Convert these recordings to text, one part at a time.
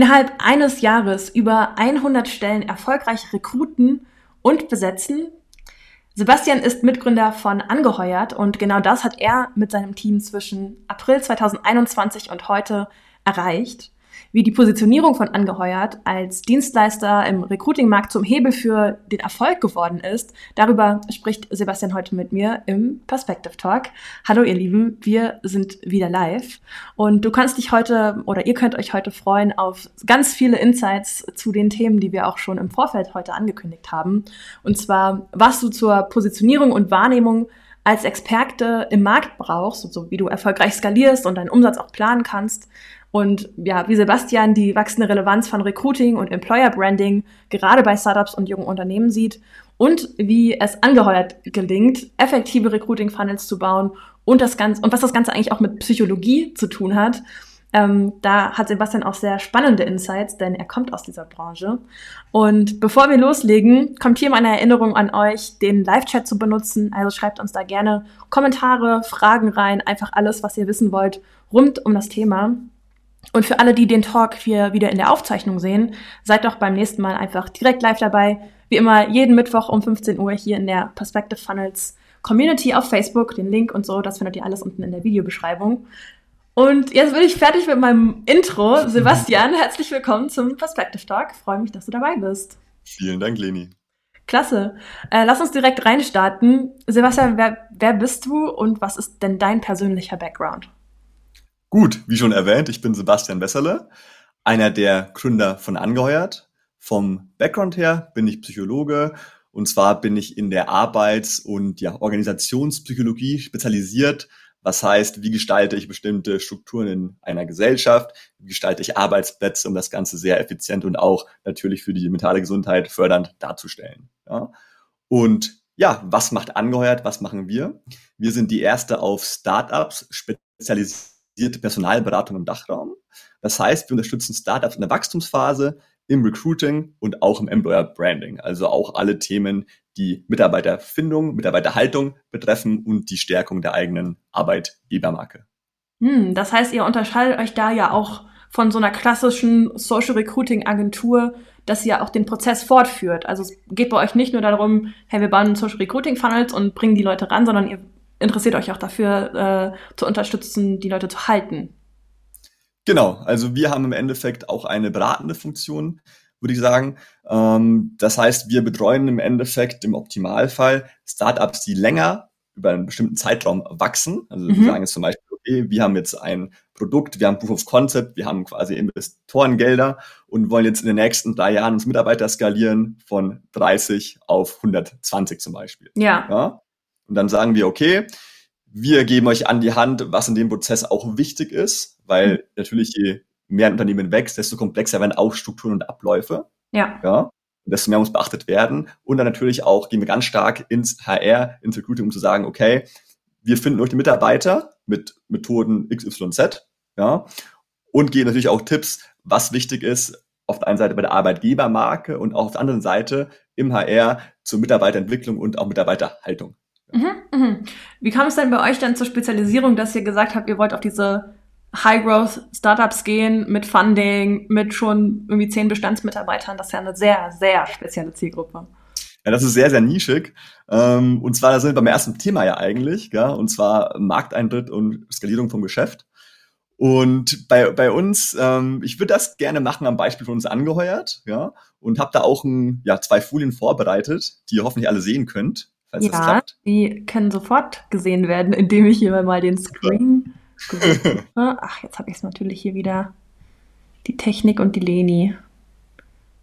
Innerhalb eines Jahres über 100 Stellen erfolgreich rekruten und besetzen. Sebastian ist Mitgründer von Angeheuert und genau das hat er mit seinem Team zwischen April 2021 und heute erreicht wie die Positionierung von Angeheuert als Dienstleister im Recruiting-Markt zum Hebel für den Erfolg geworden ist. Darüber spricht Sebastian heute mit mir im Perspective Talk. Hallo ihr Lieben, wir sind wieder live und du kannst dich heute oder ihr könnt euch heute freuen auf ganz viele Insights zu den Themen, die wir auch schon im Vorfeld heute angekündigt haben. Und zwar, was du zur Positionierung und Wahrnehmung als Experte im Markt brauchst, so wie du erfolgreich skalierst und deinen Umsatz auch planen kannst, und ja, wie Sebastian die wachsende Relevanz von Recruiting und Employer Branding gerade bei Startups und jungen Unternehmen sieht und wie es angeheuert gelingt, effektive Recruiting Funnels zu bauen und das Ganze und was das Ganze eigentlich auch mit Psychologie zu tun hat. Ähm, da hat Sebastian auch sehr spannende Insights, denn er kommt aus dieser Branche. Und bevor wir loslegen, kommt hier meine Erinnerung an euch, den Live-Chat zu benutzen. Also schreibt uns da gerne Kommentare, Fragen rein, einfach alles, was ihr wissen wollt, rund um das Thema. Und für alle, die den Talk hier wieder in der Aufzeichnung sehen, seid doch beim nächsten Mal einfach direkt live dabei. Wie immer jeden Mittwoch um 15 Uhr hier in der Perspective Funnels Community auf Facebook. Den Link und so, das findet ihr alles unten in der Videobeschreibung. Und jetzt bin ich fertig mit meinem Intro. Sebastian, herzlich willkommen zum Perspective Talk. freue mich, dass du dabei bist. Vielen Dank, Leni. Klasse. Äh, lass uns direkt reinstarten. Sebastian, wer, wer bist du und was ist denn dein persönlicher Background? Gut, wie schon erwähnt, ich bin Sebastian Wesserle, einer der Gründer von Angeheuert. Vom Background her bin ich Psychologe und zwar bin ich in der Arbeits- und ja, Organisationspsychologie spezialisiert. Was heißt, wie gestalte ich bestimmte Strukturen in einer Gesellschaft? Wie gestalte ich Arbeitsplätze, um das Ganze sehr effizient und auch natürlich für die mentale Gesundheit fördernd darzustellen? Ja? Und ja, was macht angeheuert? Was machen wir? Wir sind die erste auf Startups spezialisiert Personalberatung im Dachraum. Das heißt, wir unterstützen Startups in der Wachstumsphase, im Recruiting und auch im Employer Branding. Also auch alle Themen, die Mitarbeiterfindung, Mitarbeiterhaltung betreffen und die Stärkung der eigenen Arbeitgebermarke. Hm, das heißt, ihr unterscheidet euch da ja auch von so einer klassischen Social Recruiting Agentur, dass ihr auch den Prozess fortführt. Also es geht bei euch nicht nur darum, hey, wir bauen Social Recruiting Funnels und bringen die Leute ran, sondern ihr interessiert euch auch dafür, äh, zu unterstützen, die Leute zu halten. Genau, also wir haben im Endeffekt auch eine beratende Funktion, würde ich sagen. Ähm, das heißt, wir betreuen im Endeffekt im Optimalfall Startups, die länger über einen bestimmten Zeitraum wachsen. Also mhm. wir sagen jetzt zum Beispiel, okay, wir haben jetzt ein Produkt, wir haben Proof of Concept, wir haben quasi Investorengelder und wollen jetzt in den nächsten drei Jahren uns Mitarbeiter skalieren von 30 auf 120 zum Beispiel. Ja. ja? Und dann sagen wir, okay, wir geben euch an die Hand, was in dem Prozess auch wichtig ist, weil mhm. natürlich je mehr ein Unternehmen wächst, desto komplexer werden auch Strukturen und Abläufe. Ja. ja. Und desto mehr muss beachtet werden. Und dann natürlich auch gehen wir ganz stark ins HR, ins Recruiting, um zu sagen, okay, wir finden euch die Mitarbeiter mit Methoden XYZ, ja, und geben natürlich auch Tipps, was wichtig ist, auf der einen Seite bei der Arbeitgebermarke und auch auf der anderen Seite im HR zur Mitarbeiterentwicklung und auch Mitarbeiterhaltung. Mhm. Wie kam es denn bei euch dann zur Spezialisierung, dass ihr gesagt habt, ihr wollt auf diese High-Growth-Startups gehen mit Funding, mit schon irgendwie zehn Bestandsmitarbeitern? Das ist ja eine sehr, sehr spezielle Zielgruppe. Ja, das ist sehr, sehr nischig. Ähm, und zwar, da sind wir beim ersten Thema ja eigentlich, und zwar Markteintritt und Skalierung vom Geschäft. Und bei, bei uns, ähm, ich würde das gerne machen am Beispiel von uns angeheuert, ja, und habe da auch ein, ja, zwei Folien vorbereitet, die ihr hoffentlich alle sehen könnt falls ja, das klappt. Die können sofort gesehen werden, indem ich hier mal den Screen. Ach, jetzt habe ich es natürlich hier wieder. Die Technik und die Leni.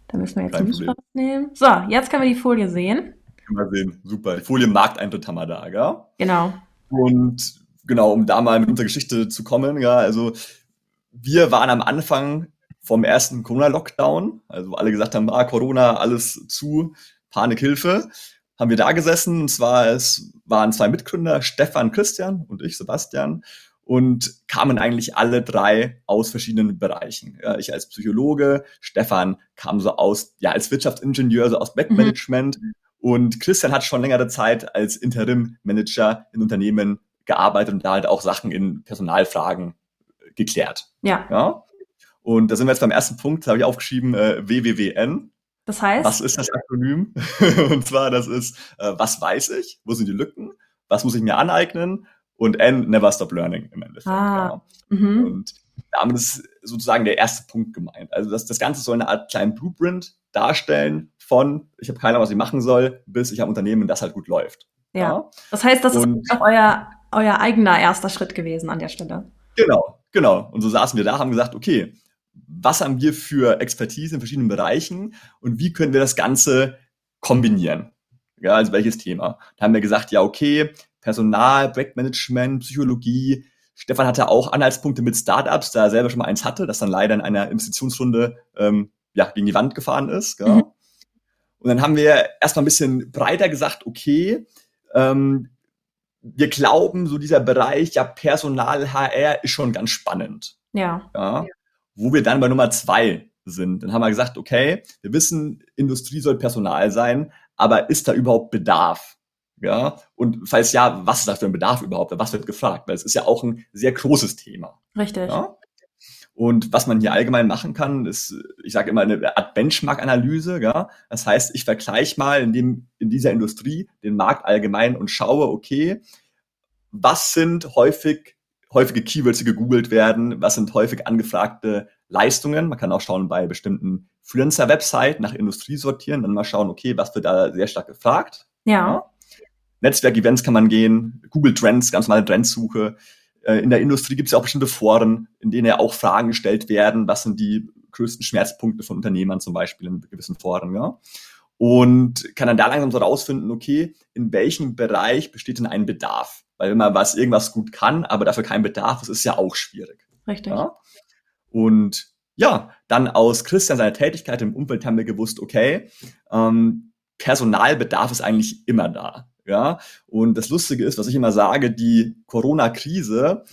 Da müssen wir jetzt Kein nicht rausnehmen. So, jetzt können wir die Folie sehen. Können wir sehen. Super. Die Folie Markteintritt haben wir da, gell? Genau. Und genau, um da mal mit unserer Geschichte zu kommen, ja, also wir waren am Anfang vom ersten Corona-Lockdown, also alle gesagt haben, ah, Corona, alles zu, Panikhilfe haben wir da gesessen. Und zwar, es waren zwei Mitgründer, Stefan Christian und ich, Sebastian, und kamen eigentlich alle drei aus verschiedenen Bereichen. Ja, ich als Psychologe, Stefan kam so aus, ja, als Wirtschaftsingenieur, so aus Backmanagement. Mhm. Und Christian hat schon längere Zeit als Interim-Manager in Unternehmen gearbeitet und da halt auch Sachen in Personalfragen geklärt. Ja. ja? Und da sind wir jetzt beim ersten Punkt, da habe ich aufgeschrieben, äh, WWWN. Das heißt? Was ist das Akronym? und zwar, das ist, äh, was weiß ich? Wo sind die Lücken? Was muss ich mir aneignen? Und N, never stop learning im Endeffekt. Ah, ja. mhm. Und damit ist sozusagen der erste Punkt gemeint. Also das, das Ganze soll eine Art kleinen Blueprint darstellen von, ich habe keine Ahnung, was ich machen soll, bis ich habe Unternehmen, das halt gut läuft. Ja. ja. Das heißt, das und, ist auch euer, euer eigener erster Schritt gewesen an der Stelle. Genau, genau. Und so saßen wir da, haben gesagt, okay, was haben wir für Expertise in verschiedenen Bereichen und wie können wir das Ganze kombinieren? Ja, also welches Thema? Da haben wir gesagt, ja, okay, Personal, Projektmanagement, Psychologie. Stefan hatte auch Anhaltspunkte mit Startups, da er selber schon mal eins hatte, das dann leider in einer Investitionsrunde ähm, ja, gegen die Wand gefahren ist. Mhm. Und dann haben wir erstmal ein bisschen breiter gesagt, okay, ähm, wir glauben, so dieser Bereich, ja, Personal, HR ist schon ganz spannend. Ja. ja. Wo wir dann bei Nummer zwei sind. Dann haben wir gesagt, okay, wir wissen, Industrie soll Personal sein, aber ist da überhaupt Bedarf? Ja, und falls ja, was ist da für ein Bedarf überhaupt? Was wird gefragt? Weil es ist ja auch ein sehr großes Thema. Richtig. Ja? Und was man hier allgemein machen kann, ist, ich sage immer, eine Art Benchmark-Analyse. Ja? Das heißt, ich vergleiche mal in, dem, in dieser Industrie den Markt allgemein und schaue, okay, was sind häufig häufige Keywords, die gegoogelt werden, was sind häufig angefragte Leistungen. Man kann auch schauen bei bestimmten Freelancer-Website nach Industrie sortieren, dann mal schauen, okay, was wird da sehr stark gefragt. Ja. ja. Netzwerk-Events kann man gehen, Google Trends, ganz normale Trendsuche. Äh, in der Industrie gibt es ja auch bestimmte Foren, in denen ja auch Fragen gestellt werden, was sind die größten Schmerzpunkte von Unternehmern zum Beispiel in gewissen Foren, ja. Und kann dann da langsam so rausfinden, okay, in welchem Bereich besteht denn ein Bedarf? Weil wenn man was irgendwas gut kann, aber dafür kein Bedarf ist, ist ja auch schwierig. Richtig. Ja? Und ja, dann aus Christian seiner Tätigkeit im Umfeld haben wir gewusst, okay, ähm, Personalbedarf ist eigentlich immer da. Ja, und das Lustige ist, was ich immer sage, die Corona-Krise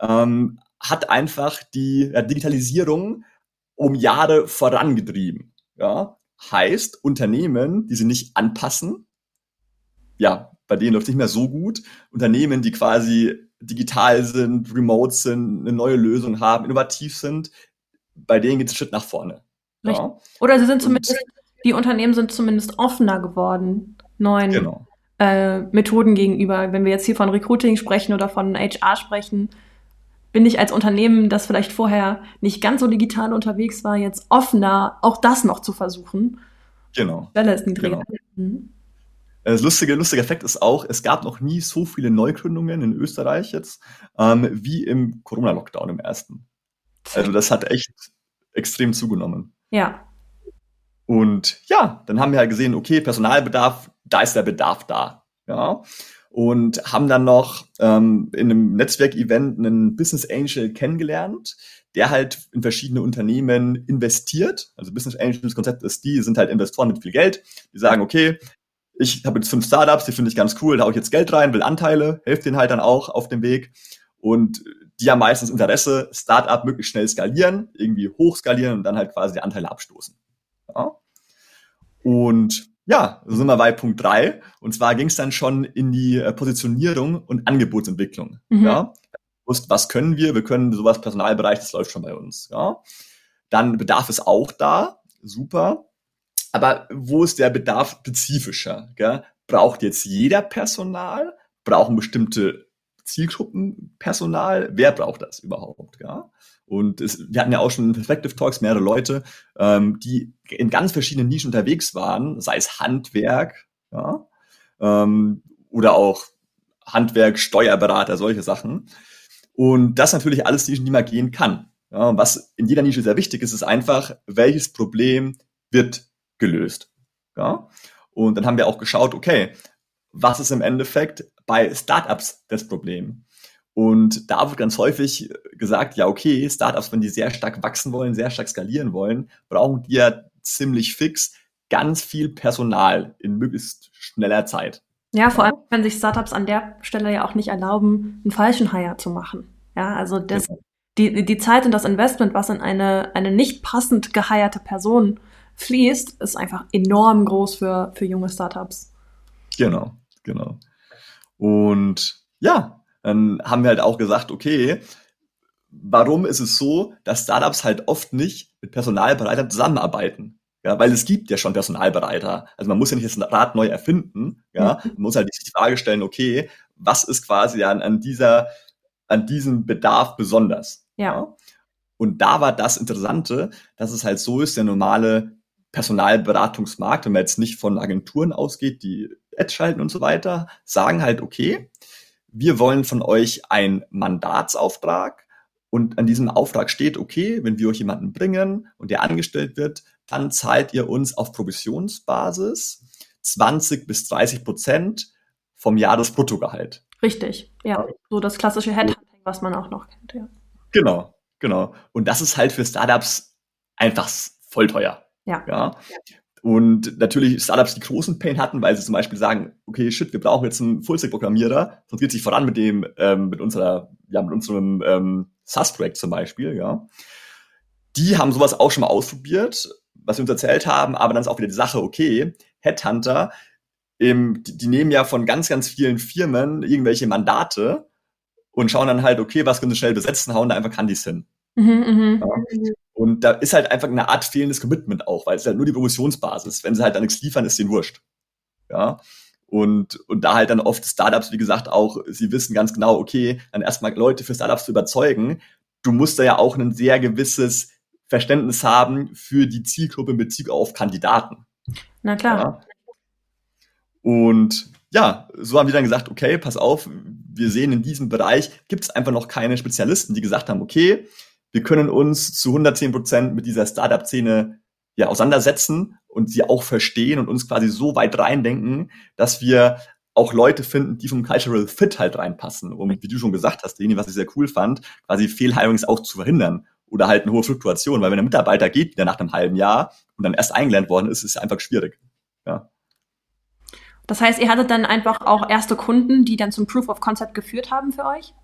ähm, hat einfach die ja, Digitalisierung um Jahre vorangetrieben. Ja, heißt Unternehmen, die sie nicht anpassen, ja, bei denen läuft nicht mehr so gut. Unternehmen, die quasi digital sind, remote sind, eine neue Lösung haben, innovativ sind, bei denen geht es einen Schritt nach vorne. Ja. Oder sie sind zumindest, die Unternehmen sind zumindest offener geworden, neuen genau. äh, Methoden gegenüber. Wenn wir jetzt hier von Recruiting sprechen oder von HR sprechen, bin ich als Unternehmen, das vielleicht vorher nicht ganz so digital unterwegs war, jetzt offener, auch das noch zu versuchen. Genau. Welle ist niedriger. Genau. Mhm. Das lustige, lustige Effekt ist auch, es gab noch nie so viele Neugründungen in Österreich jetzt, ähm, wie im Corona-Lockdown im ersten. Also das hat echt extrem zugenommen. Ja. Und ja, dann haben wir halt gesehen, okay, Personalbedarf, da ist der Bedarf da. Ja. Und haben dann noch ähm, in einem Netzwerkevent einen Business Angel kennengelernt, der halt in verschiedene Unternehmen investiert. Also Business Angels Konzept ist, die sind halt Investoren mit viel Geld. Die sagen, okay, ich habe jetzt fünf Startups, die finde ich ganz cool, da hau ich jetzt Geld rein, will Anteile, helfe denen halt dann auch auf dem Weg. Und die haben meistens Interesse, Startup möglichst schnell skalieren, irgendwie hochskalieren und dann halt quasi die Anteile abstoßen. Ja. Und ja, so sind wir bei Punkt drei. Und zwar ging es dann schon in die äh, Positionierung und Angebotsentwicklung. Mhm. Ja. Was können wir? Wir können sowas Personalbereich, das läuft schon bei uns. Ja. Dann Bedarf ist auch da, super. Aber wo ist der Bedarf spezifischer? Gell? Braucht jetzt jeder Personal? Brauchen bestimmte Zielgruppen Personal? Wer braucht das überhaupt? Gell? Und es, wir hatten ja auch schon in Perspective Talks mehrere Leute, ähm, die in ganz verschiedenen Nischen unterwegs waren, sei es Handwerk ja, ähm, oder auch Handwerk, Steuerberater, solche Sachen. Und das natürlich alles Nischen, die man gehen kann. Ja, was in jeder Nische sehr wichtig ist, ist einfach, welches Problem wird gelöst. Ja? Und dann haben wir auch geschaut, okay, was ist im Endeffekt bei Startups das Problem? Und da wird ganz häufig gesagt, ja, okay, Startups, wenn die sehr stark wachsen wollen, sehr stark skalieren wollen, brauchen die ja ziemlich fix ganz viel Personal in möglichst schneller Zeit. Ja, vor allem können sich Startups an der Stelle ja auch nicht erlauben, einen falschen Hire zu machen. Ja, also das, genau. die, die Zeit und das Investment, was in eine, eine nicht passend geheierte Person fließt, ist einfach enorm groß für, für junge Startups. Genau, genau. Und ja, dann haben wir halt auch gesagt, okay, warum ist es so, dass Startups halt oft nicht mit Personalberatern zusammenarbeiten? Ja, weil es gibt ja schon Personalbereiter. Also man muss ja nicht das Rad neu erfinden. Ja, mhm. man muss halt die Frage stellen, okay, was ist quasi an, an dieser, an diesem Bedarf besonders? Ja. ja. Und da war das Interessante, dass es halt so ist, der normale Personalberatungsmarkt, wenn man jetzt nicht von Agenturen ausgeht, die Ads schalten und so weiter, sagen halt, okay, wir wollen von euch einen Mandatsauftrag und an diesem Auftrag steht, okay, wenn wir euch jemanden bringen und der angestellt wird, dann zahlt ihr uns auf Provisionsbasis 20 bis 30 Prozent vom Jahresbruttogehalt. Richtig, ja. So das klassische Headhunting, was man auch noch kennt, ja. Genau, genau. Und das ist halt für Startups einfach voll teuer. Ja. ja. Und natürlich Startups, die großen Pain hatten, weil sie zum Beispiel sagen, okay, shit, wir brauchen jetzt einen Fullstack-Programmierer, sonst geht es nicht voran mit dem, ähm, mit unserer, ja, mit unserem ähm, SaaS-Projekt zum Beispiel, ja. Die haben sowas auch schon mal ausprobiert, was sie uns erzählt haben, aber dann ist auch wieder die Sache, okay, Headhunter, ähm, die, die nehmen ja von ganz, ganz vielen Firmen irgendwelche Mandate und schauen dann halt, okay, was können sie schnell besetzen, hauen da einfach Candies hin. Mhm, mh. ja. Und da ist halt einfach eine Art fehlendes Commitment auch, weil es halt nur die Promotionsbasis. Wenn sie halt dann nichts liefern, ist denen wurscht. Ja. Und, und da halt dann oft Startups, wie gesagt, auch, sie wissen ganz genau, okay, dann erstmal Leute für Startups zu überzeugen. Du musst da ja auch ein sehr gewisses Verständnis haben für die Zielgruppe in Bezug auf Kandidaten. Na klar. Ja. Und ja, so haben wir dann gesagt, okay, pass auf, wir sehen in diesem Bereich gibt es einfach noch keine Spezialisten, die gesagt haben, okay, wir können uns zu 110 Prozent mit dieser Startup-Szene ja auseinandersetzen und sie auch verstehen und uns quasi so weit reindenken, dass wir auch Leute finden, die vom Cultural Fit halt reinpassen, um, wie du schon gesagt hast, Deni, was ich sehr cool fand, quasi Fehlhirings auch zu verhindern oder halt eine hohe Fluktuation, weil wenn ein Mitarbeiter geht wieder nach einem halben Jahr und dann erst eingelernt worden ist, ist es einfach schwierig. Ja. Das heißt, ihr hattet dann einfach auch erste Kunden, die dann zum Proof of Concept geführt haben für euch?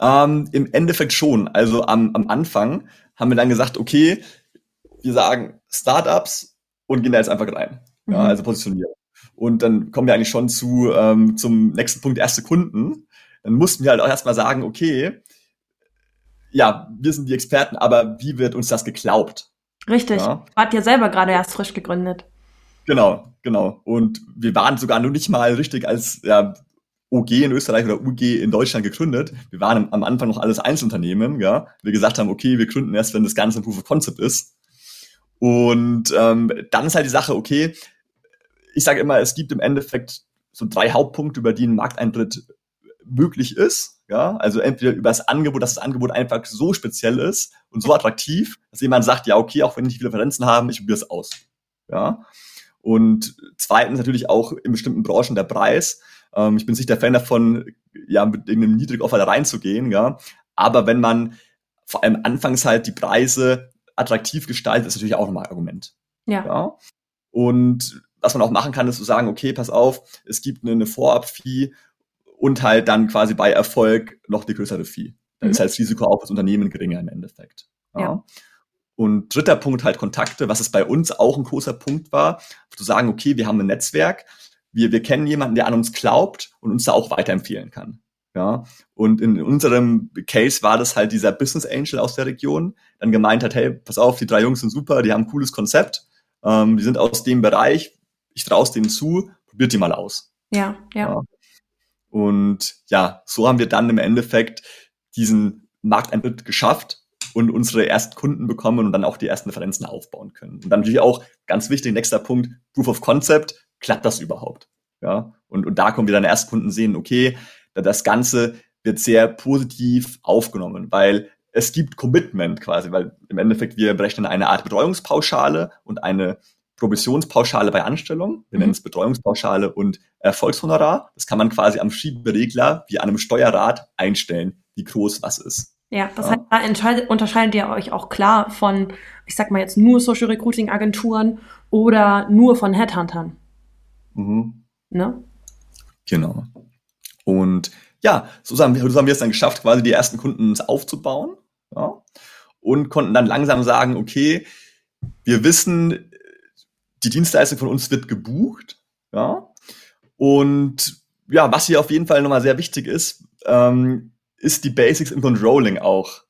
Ähm, Im Endeffekt schon. Also am, am Anfang haben wir dann gesagt, okay, wir sagen Startups und gehen da jetzt einfach rein. Mhm. Ja, also positionieren. Und dann kommen wir eigentlich schon zu ähm, zum nächsten Punkt, erste Kunden. Dann mussten wir halt auch erstmal sagen, okay, ja, wir sind die Experten, aber wie wird uns das geglaubt? Richtig. Ja. Wart ihr selber gerade erst frisch gegründet. Genau, genau. Und wir waren sogar noch nicht mal richtig als ja, OG in Österreich oder UG in Deutschland gegründet. Wir waren am Anfang noch alles Einzelunternehmen, ja. Wir gesagt haben, okay, wir gründen erst, wenn das Ganze ein Proof of Concept ist. Und ähm, dann ist halt die Sache, okay, ich sage immer, es gibt im Endeffekt so drei Hauptpunkte, über die ein Markteintritt möglich ist. Ja, also entweder über das Angebot, dass das Angebot einfach so speziell ist und so attraktiv, dass jemand sagt, ja, okay, auch wenn ich viele Referenzen habe, ich probiere es aus. Ja. Und zweitens natürlich auch in bestimmten Branchen der Preis. Ähm, ich bin nicht der Fan davon, ja, mit irgendeinem Niedrigoffer da reinzugehen, ja. Aber wenn man vor allem anfangs halt die Preise attraktiv gestaltet, ist natürlich auch nochmal ein Argument. Ja. ja. Und was man auch machen kann, ist zu sagen, okay, pass auf, es gibt eine, eine Vorab-Fee und halt dann quasi bei Erfolg noch die größere Fee. Dann mhm. ist halt das Risiko auch das Unternehmen geringer im Endeffekt. Ja. ja. Und dritter Punkt halt Kontakte, was es bei uns auch ein großer Punkt war, zu sagen, okay, wir haben ein Netzwerk, wir, wir kennen jemanden, der an uns glaubt und uns da auch weiterempfehlen kann. Ja, und in unserem Case war das halt dieser Business Angel aus der Region, dann gemeint hat, hey, pass auf, die drei Jungs sind super, die haben ein cooles Konzept, ähm, die sind aus dem Bereich, ich traue es denen zu, probiert die mal aus. Ja, ja, ja. Und ja, so haben wir dann im Endeffekt diesen Markteintritt geschafft und unsere ersten Kunden bekommen und dann auch die ersten Referenzen aufbauen können. Und dann natürlich auch ganz wichtig, nächster Punkt, Proof of Concept klappt das überhaupt? Ja, und, und da kommen wir dann erst Kunden sehen, okay, das Ganze wird sehr positiv aufgenommen, weil es gibt Commitment quasi, weil im Endeffekt wir berechnen eine Art Betreuungspauschale und eine Provisionspauschale bei Anstellung. Wir mhm. nennen es Betreuungspauschale und Erfolgshonorar. Das kann man quasi am Schieberegler wie an einem Steuerrad einstellen, wie groß was ist. Ja, das ja. heißt, da unterscheidet ihr euch auch klar von, ich sag mal jetzt nur Social Recruiting Agenturen oder nur von Headhuntern. Mhm. Ne? Genau. Und ja, so haben, wir, so haben wir es dann geschafft, quasi die ersten Kunden aufzubauen. Ja, und konnten dann langsam sagen, okay, wir wissen, die Dienstleistung von uns wird gebucht. Ja. Und ja, was hier auf jeden Fall nochmal sehr wichtig ist, ähm, ist die Basics im Controlling auch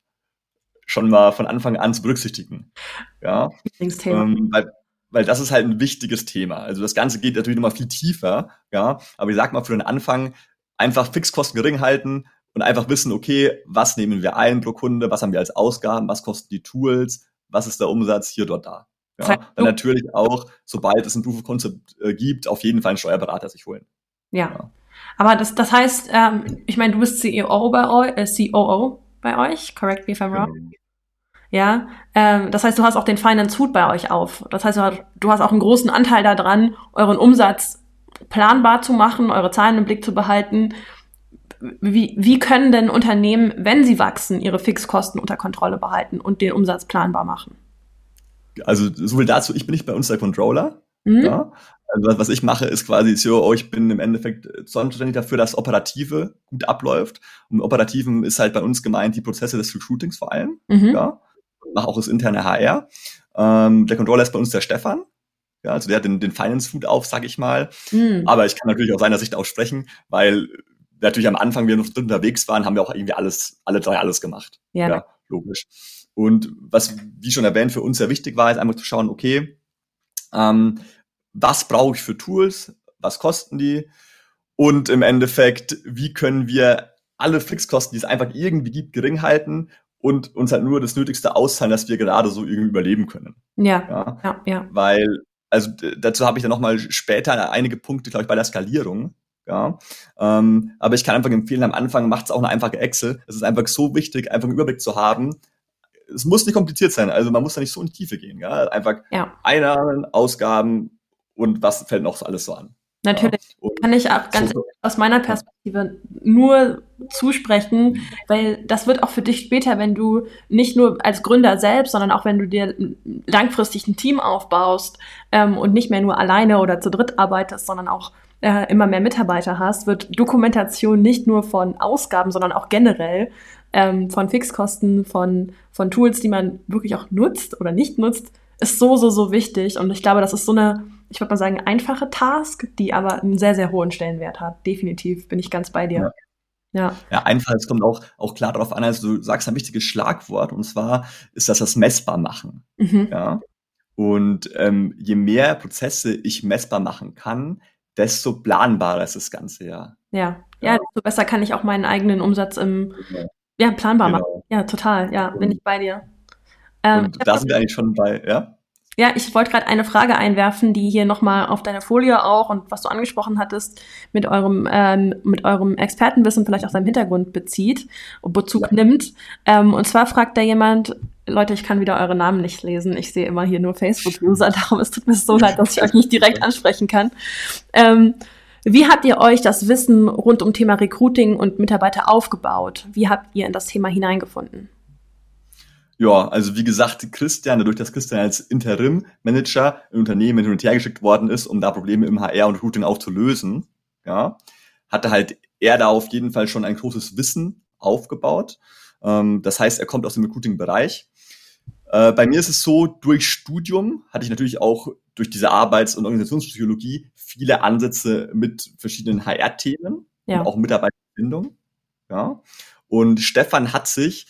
schon mal von Anfang an zu berücksichtigen. Ja, ähm, weil, weil das ist halt ein wichtiges Thema. Also das Ganze geht natürlich nochmal viel tiefer, ja, aber ich sag mal für den Anfang einfach Fixkosten gering halten und einfach wissen, okay, was nehmen wir ein pro Kunde, was haben wir als Ausgaben, was kosten die Tools, was ist der Umsatz hier, dort, da. Ja, dann natürlich auch, sobald es ein Proof of Concept äh, gibt, auf jeden Fall einen Steuerberater sich holen. Ja. ja. Aber das, das heißt, ähm, ich meine, du bist CEO bei euch, äh, COO bei euch, correct me if I'm wrong. Ja, ähm, das heißt, du hast auch den Finance Food bei euch auf. Das heißt, du hast auch einen großen Anteil daran, euren Umsatz planbar zu machen, eure Zahlen im Blick zu behalten. Wie, wie können denn Unternehmen, wenn sie wachsen, ihre Fixkosten unter Kontrolle behalten und den Umsatz planbar machen? Also so viel dazu, ich bin nicht bei uns der Controller. Mhm. Ja? Also was ich mache, ist quasi so, oh, ich bin im Endeffekt zuständig dafür, dass Operative gut abläuft. Und Operativen ist halt bei uns gemeint die Prozesse des Recruitings vor allem. Mhm. Ja? Mache auch das interne HR. Ähm, der Controller ist bei uns der Stefan. Ja, also der hat den, den Finance Food auf, sag ich mal. Mhm. Aber ich kann natürlich aus seiner Sicht auch sprechen, weil natürlich am Anfang wir noch unterwegs waren, haben wir auch irgendwie alles, alle drei alles gemacht. Ja, ja logisch. Und was, wie schon erwähnt, für uns sehr wichtig war, ist einfach zu schauen, okay, ähm, was brauche ich für Tools, was kosten die und im Endeffekt, wie können wir alle Fixkosten, die es einfach irgendwie gibt, gering halten und uns halt nur das Nötigste auszahlen, dass wir gerade so irgendwie überleben können. Ja, ja, ja. ja. Weil, also dazu habe ich dann nochmal später einige Punkte, glaube ich, bei der Skalierung. Ja, ähm, aber ich kann einfach empfehlen, am Anfang macht es auch eine einfache Excel. Es ist einfach so wichtig, einfach einen Überblick zu haben. Es muss nicht kompliziert sein, also man muss da nicht so in die Tiefe gehen. Ja? Einfach ja. Einnahmen, Ausgaben und was fällt noch alles so an. Natürlich ja. kann ich auch ganz so. aus meiner Perspektive nur zusprechen, weil das wird auch für dich später, wenn du nicht nur als Gründer selbst, sondern auch wenn du dir langfristig ein Team aufbaust ähm, und nicht mehr nur alleine oder zu dritt arbeitest, sondern auch äh, immer mehr Mitarbeiter hast, wird Dokumentation nicht nur von Ausgaben, sondern auch generell ähm, von Fixkosten, von, von Tools, die man wirklich auch nutzt oder nicht nutzt, ist so, so, so wichtig. Und ich glaube, das ist so eine ich würde mal sagen, einfache Task, die aber einen sehr, sehr hohen Stellenwert hat. Definitiv bin ich ganz bei dir. Ja. Ja. ja, einfach, es kommt auch, auch klar darauf an, also du sagst ein wichtiges Schlagwort und zwar ist das das messbar machen. Mhm. Ja. Und ähm, je mehr Prozesse ich messbar machen kann, desto planbarer ist das Ganze ja. Ja, ja, desto besser kann ich auch meinen eigenen Umsatz im, ja, ja planbar genau. machen. Ja, total, ja, bin ich bei dir. Ähm, und da sind wir eigentlich schon bei, ja? Ja, ich wollte gerade eine Frage einwerfen, die hier nochmal auf deiner Folie auch und was du angesprochen hattest, mit eurem, ähm, mit eurem Expertenwissen vielleicht auch seinem Hintergrund bezieht, Bezug ja. nimmt. Ähm, und zwar fragt da jemand, Leute, ich kann wieder eure Namen nicht lesen. Ich sehe immer hier nur Facebook-User, darum es tut mir so leid, dass ich euch nicht direkt ansprechen kann. Ähm, wie habt ihr euch das Wissen rund um Thema Recruiting und Mitarbeiter aufgebaut? Wie habt ihr in das Thema hineingefunden? Ja, also wie gesagt, Christian, dadurch, dass Christian als Interim-Manager im Unternehmen hin und her geschickt worden ist, um da Probleme im HR und Routing auch zu lösen, ja, hatte halt er da auf jeden Fall schon ein großes Wissen aufgebaut. Ähm, das heißt, er kommt aus dem Recruiting-Bereich. Äh, bei mir ist es so, durch Studium hatte ich natürlich auch durch diese Arbeits- und Organisationspsychologie viele Ansätze mit verschiedenen HR-Themen ja. und auch Mitarbeiterbindung. Ja. Und Stefan hat sich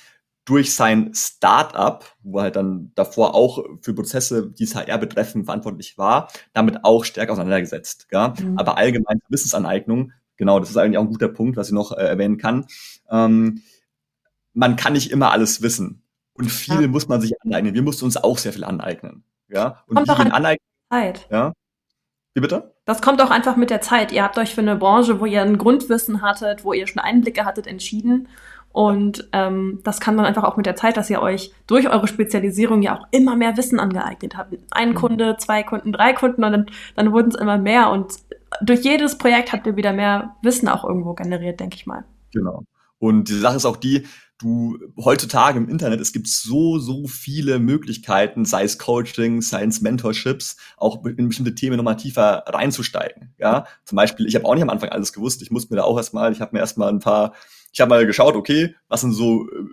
durch sein Startup, wo er halt dann davor auch für Prozesse, die es HR betreffen, verantwortlich war, damit auch stärker auseinandergesetzt. Ja? Mhm. Aber allgemein Wissensaneignung, genau, das ist eigentlich auch ein guter Punkt, was ich noch äh, erwähnen kann. Ähm, man kann nicht immer alles wissen. Und viel ja. muss man sich aneignen. Wir mussten uns auch sehr viel aneignen. Ja? Und Kommt wie doch aneignen. Zeit. Ja? Wie bitte? Das kommt auch einfach mit der Zeit. Ihr habt euch für eine Branche, wo ihr ein Grundwissen hattet, wo ihr schon Einblicke hattet, entschieden. Und ähm, das kann dann einfach auch mit der Zeit, dass ihr euch durch eure Spezialisierung ja auch immer mehr Wissen angeeignet habt. Ein mhm. Kunde, zwei Kunden, drei Kunden und dann, dann wurden es immer mehr. Und durch jedes Projekt habt ihr wieder mehr Wissen auch irgendwo generiert, denke ich mal. Genau. Und die Sache ist auch die, du heutzutage im Internet, es gibt so, so viele Möglichkeiten, sei es Coaching, sei es Mentorships, auch in bestimmte Themen nochmal tiefer reinzusteigen. Ja, zum Beispiel, ich habe auch nicht am Anfang alles gewusst. Ich musste mir da auch erstmal, ich habe mir erstmal ein paar ich habe mal geschaut, okay, was sind so äh,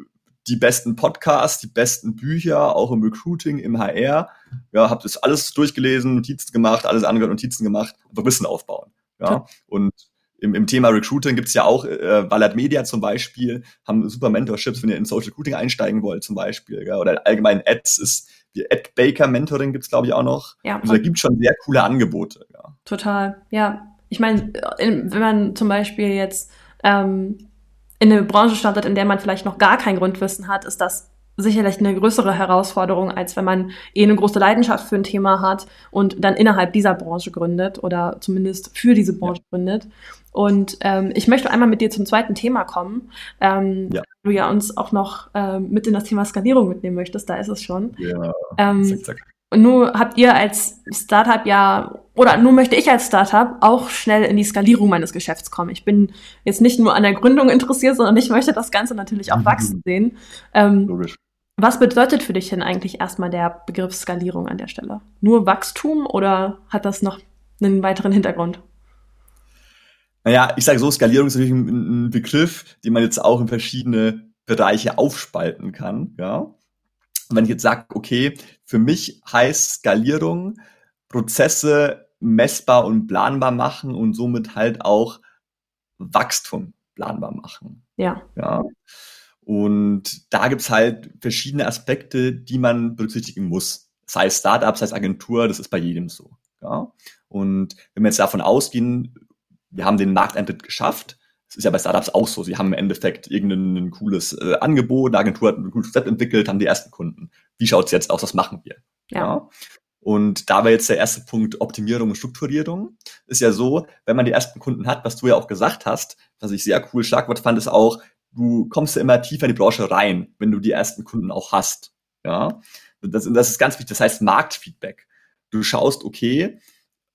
die besten Podcasts, die besten Bücher, auch im Recruiting, im HR. Ja, habe das alles durchgelesen, Notizen gemacht, alles angehört, Notizen gemacht, einfach Wissen aufbauen. Ja, und im, im Thema Recruiting gibt's ja auch, äh, Ballard Media zum Beispiel, haben super Mentorships, wenn ihr in Social Recruiting einsteigen wollt zum Beispiel. Ja, oder allgemein Ads ist, wie Ad Baker Mentoring gibt's glaube ich auch noch. Ja, also da gibt's schon sehr coole Angebote. Ja. Total, ja. Ich meine, wenn man zum Beispiel jetzt ähm, in eine Branche startet, in der man vielleicht noch gar kein Grundwissen hat, ist das sicherlich eine größere Herausforderung, als wenn man eh eine große Leidenschaft für ein Thema hat und dann innerhalb dieser Branche gründet oder zumindest für diese Branche ja. gründet. Und ähm, ich möchte einmal mit dir zum zweiten Thema kommen. Ähm, ja. Du ja uns auch noch ähm, mit in das Thema Skalierung mitnehmen möchtest, da ist es schon. Ja, ähm, zack, zack. Und nur habt ihr als Startup ja, oder nur möchte ich als Startup auch schnell in die Skalierung meines Geschäfts kommen. Ich bin jetzt nicht nur an der Gründung interessiert, sondern ich möchte das Ganze natürlich auch wachsen sehen. Ähm. Was bedeutet für dich denn eigentlich erstmal der Begriff Skalierung an der Stelle? Nur Wachstum oder hat das noch einen weiteren Hintergrund? Naja, ich sage so, Skalierung ist natürlich ein, ein Begriff, den man jetzt auch in verschiedene Bereiche aufspalten kann. Ja? Wenn ich jetzt sage, okay, für mich heißt Skalierung Prozesse messbar und planbar machen und somit halt auch Wachstum planbar machen. Ja. Ja. Und da gibt's halt verschiedene Aspekte, die man berücksichtigen muss. Sei es Startup, sei es Agentur, das ist bei jedem so. Ja? Und wenn wir jetzt davon ausgehen, wir haben den Markteintritt geschafft, das ist ja bei Startups auch so. Sie haben im Endeffekt irgendein cooles äh, Angebot, eine Agentur hat ein cooles Konzept entwickelt, haben die ersten Kunden. Wie schaut's jetzt aus? Was machen wir? Ja. ja. Und da war jetzt der erste Punkt Optimierung und Strukturierung. Ist ja so, wenn man die ersten Kunden hat, was du ja auch gesagt hast, was ich sehr cool Schlagwort fand, ist auch, du kommst ja immer tiefer in die Branche rein, wenn du die ersten Kunden auch hast. Ja, das, das ist ganz wichtig. Das heißt Marktfeedback. Du schaust, okay,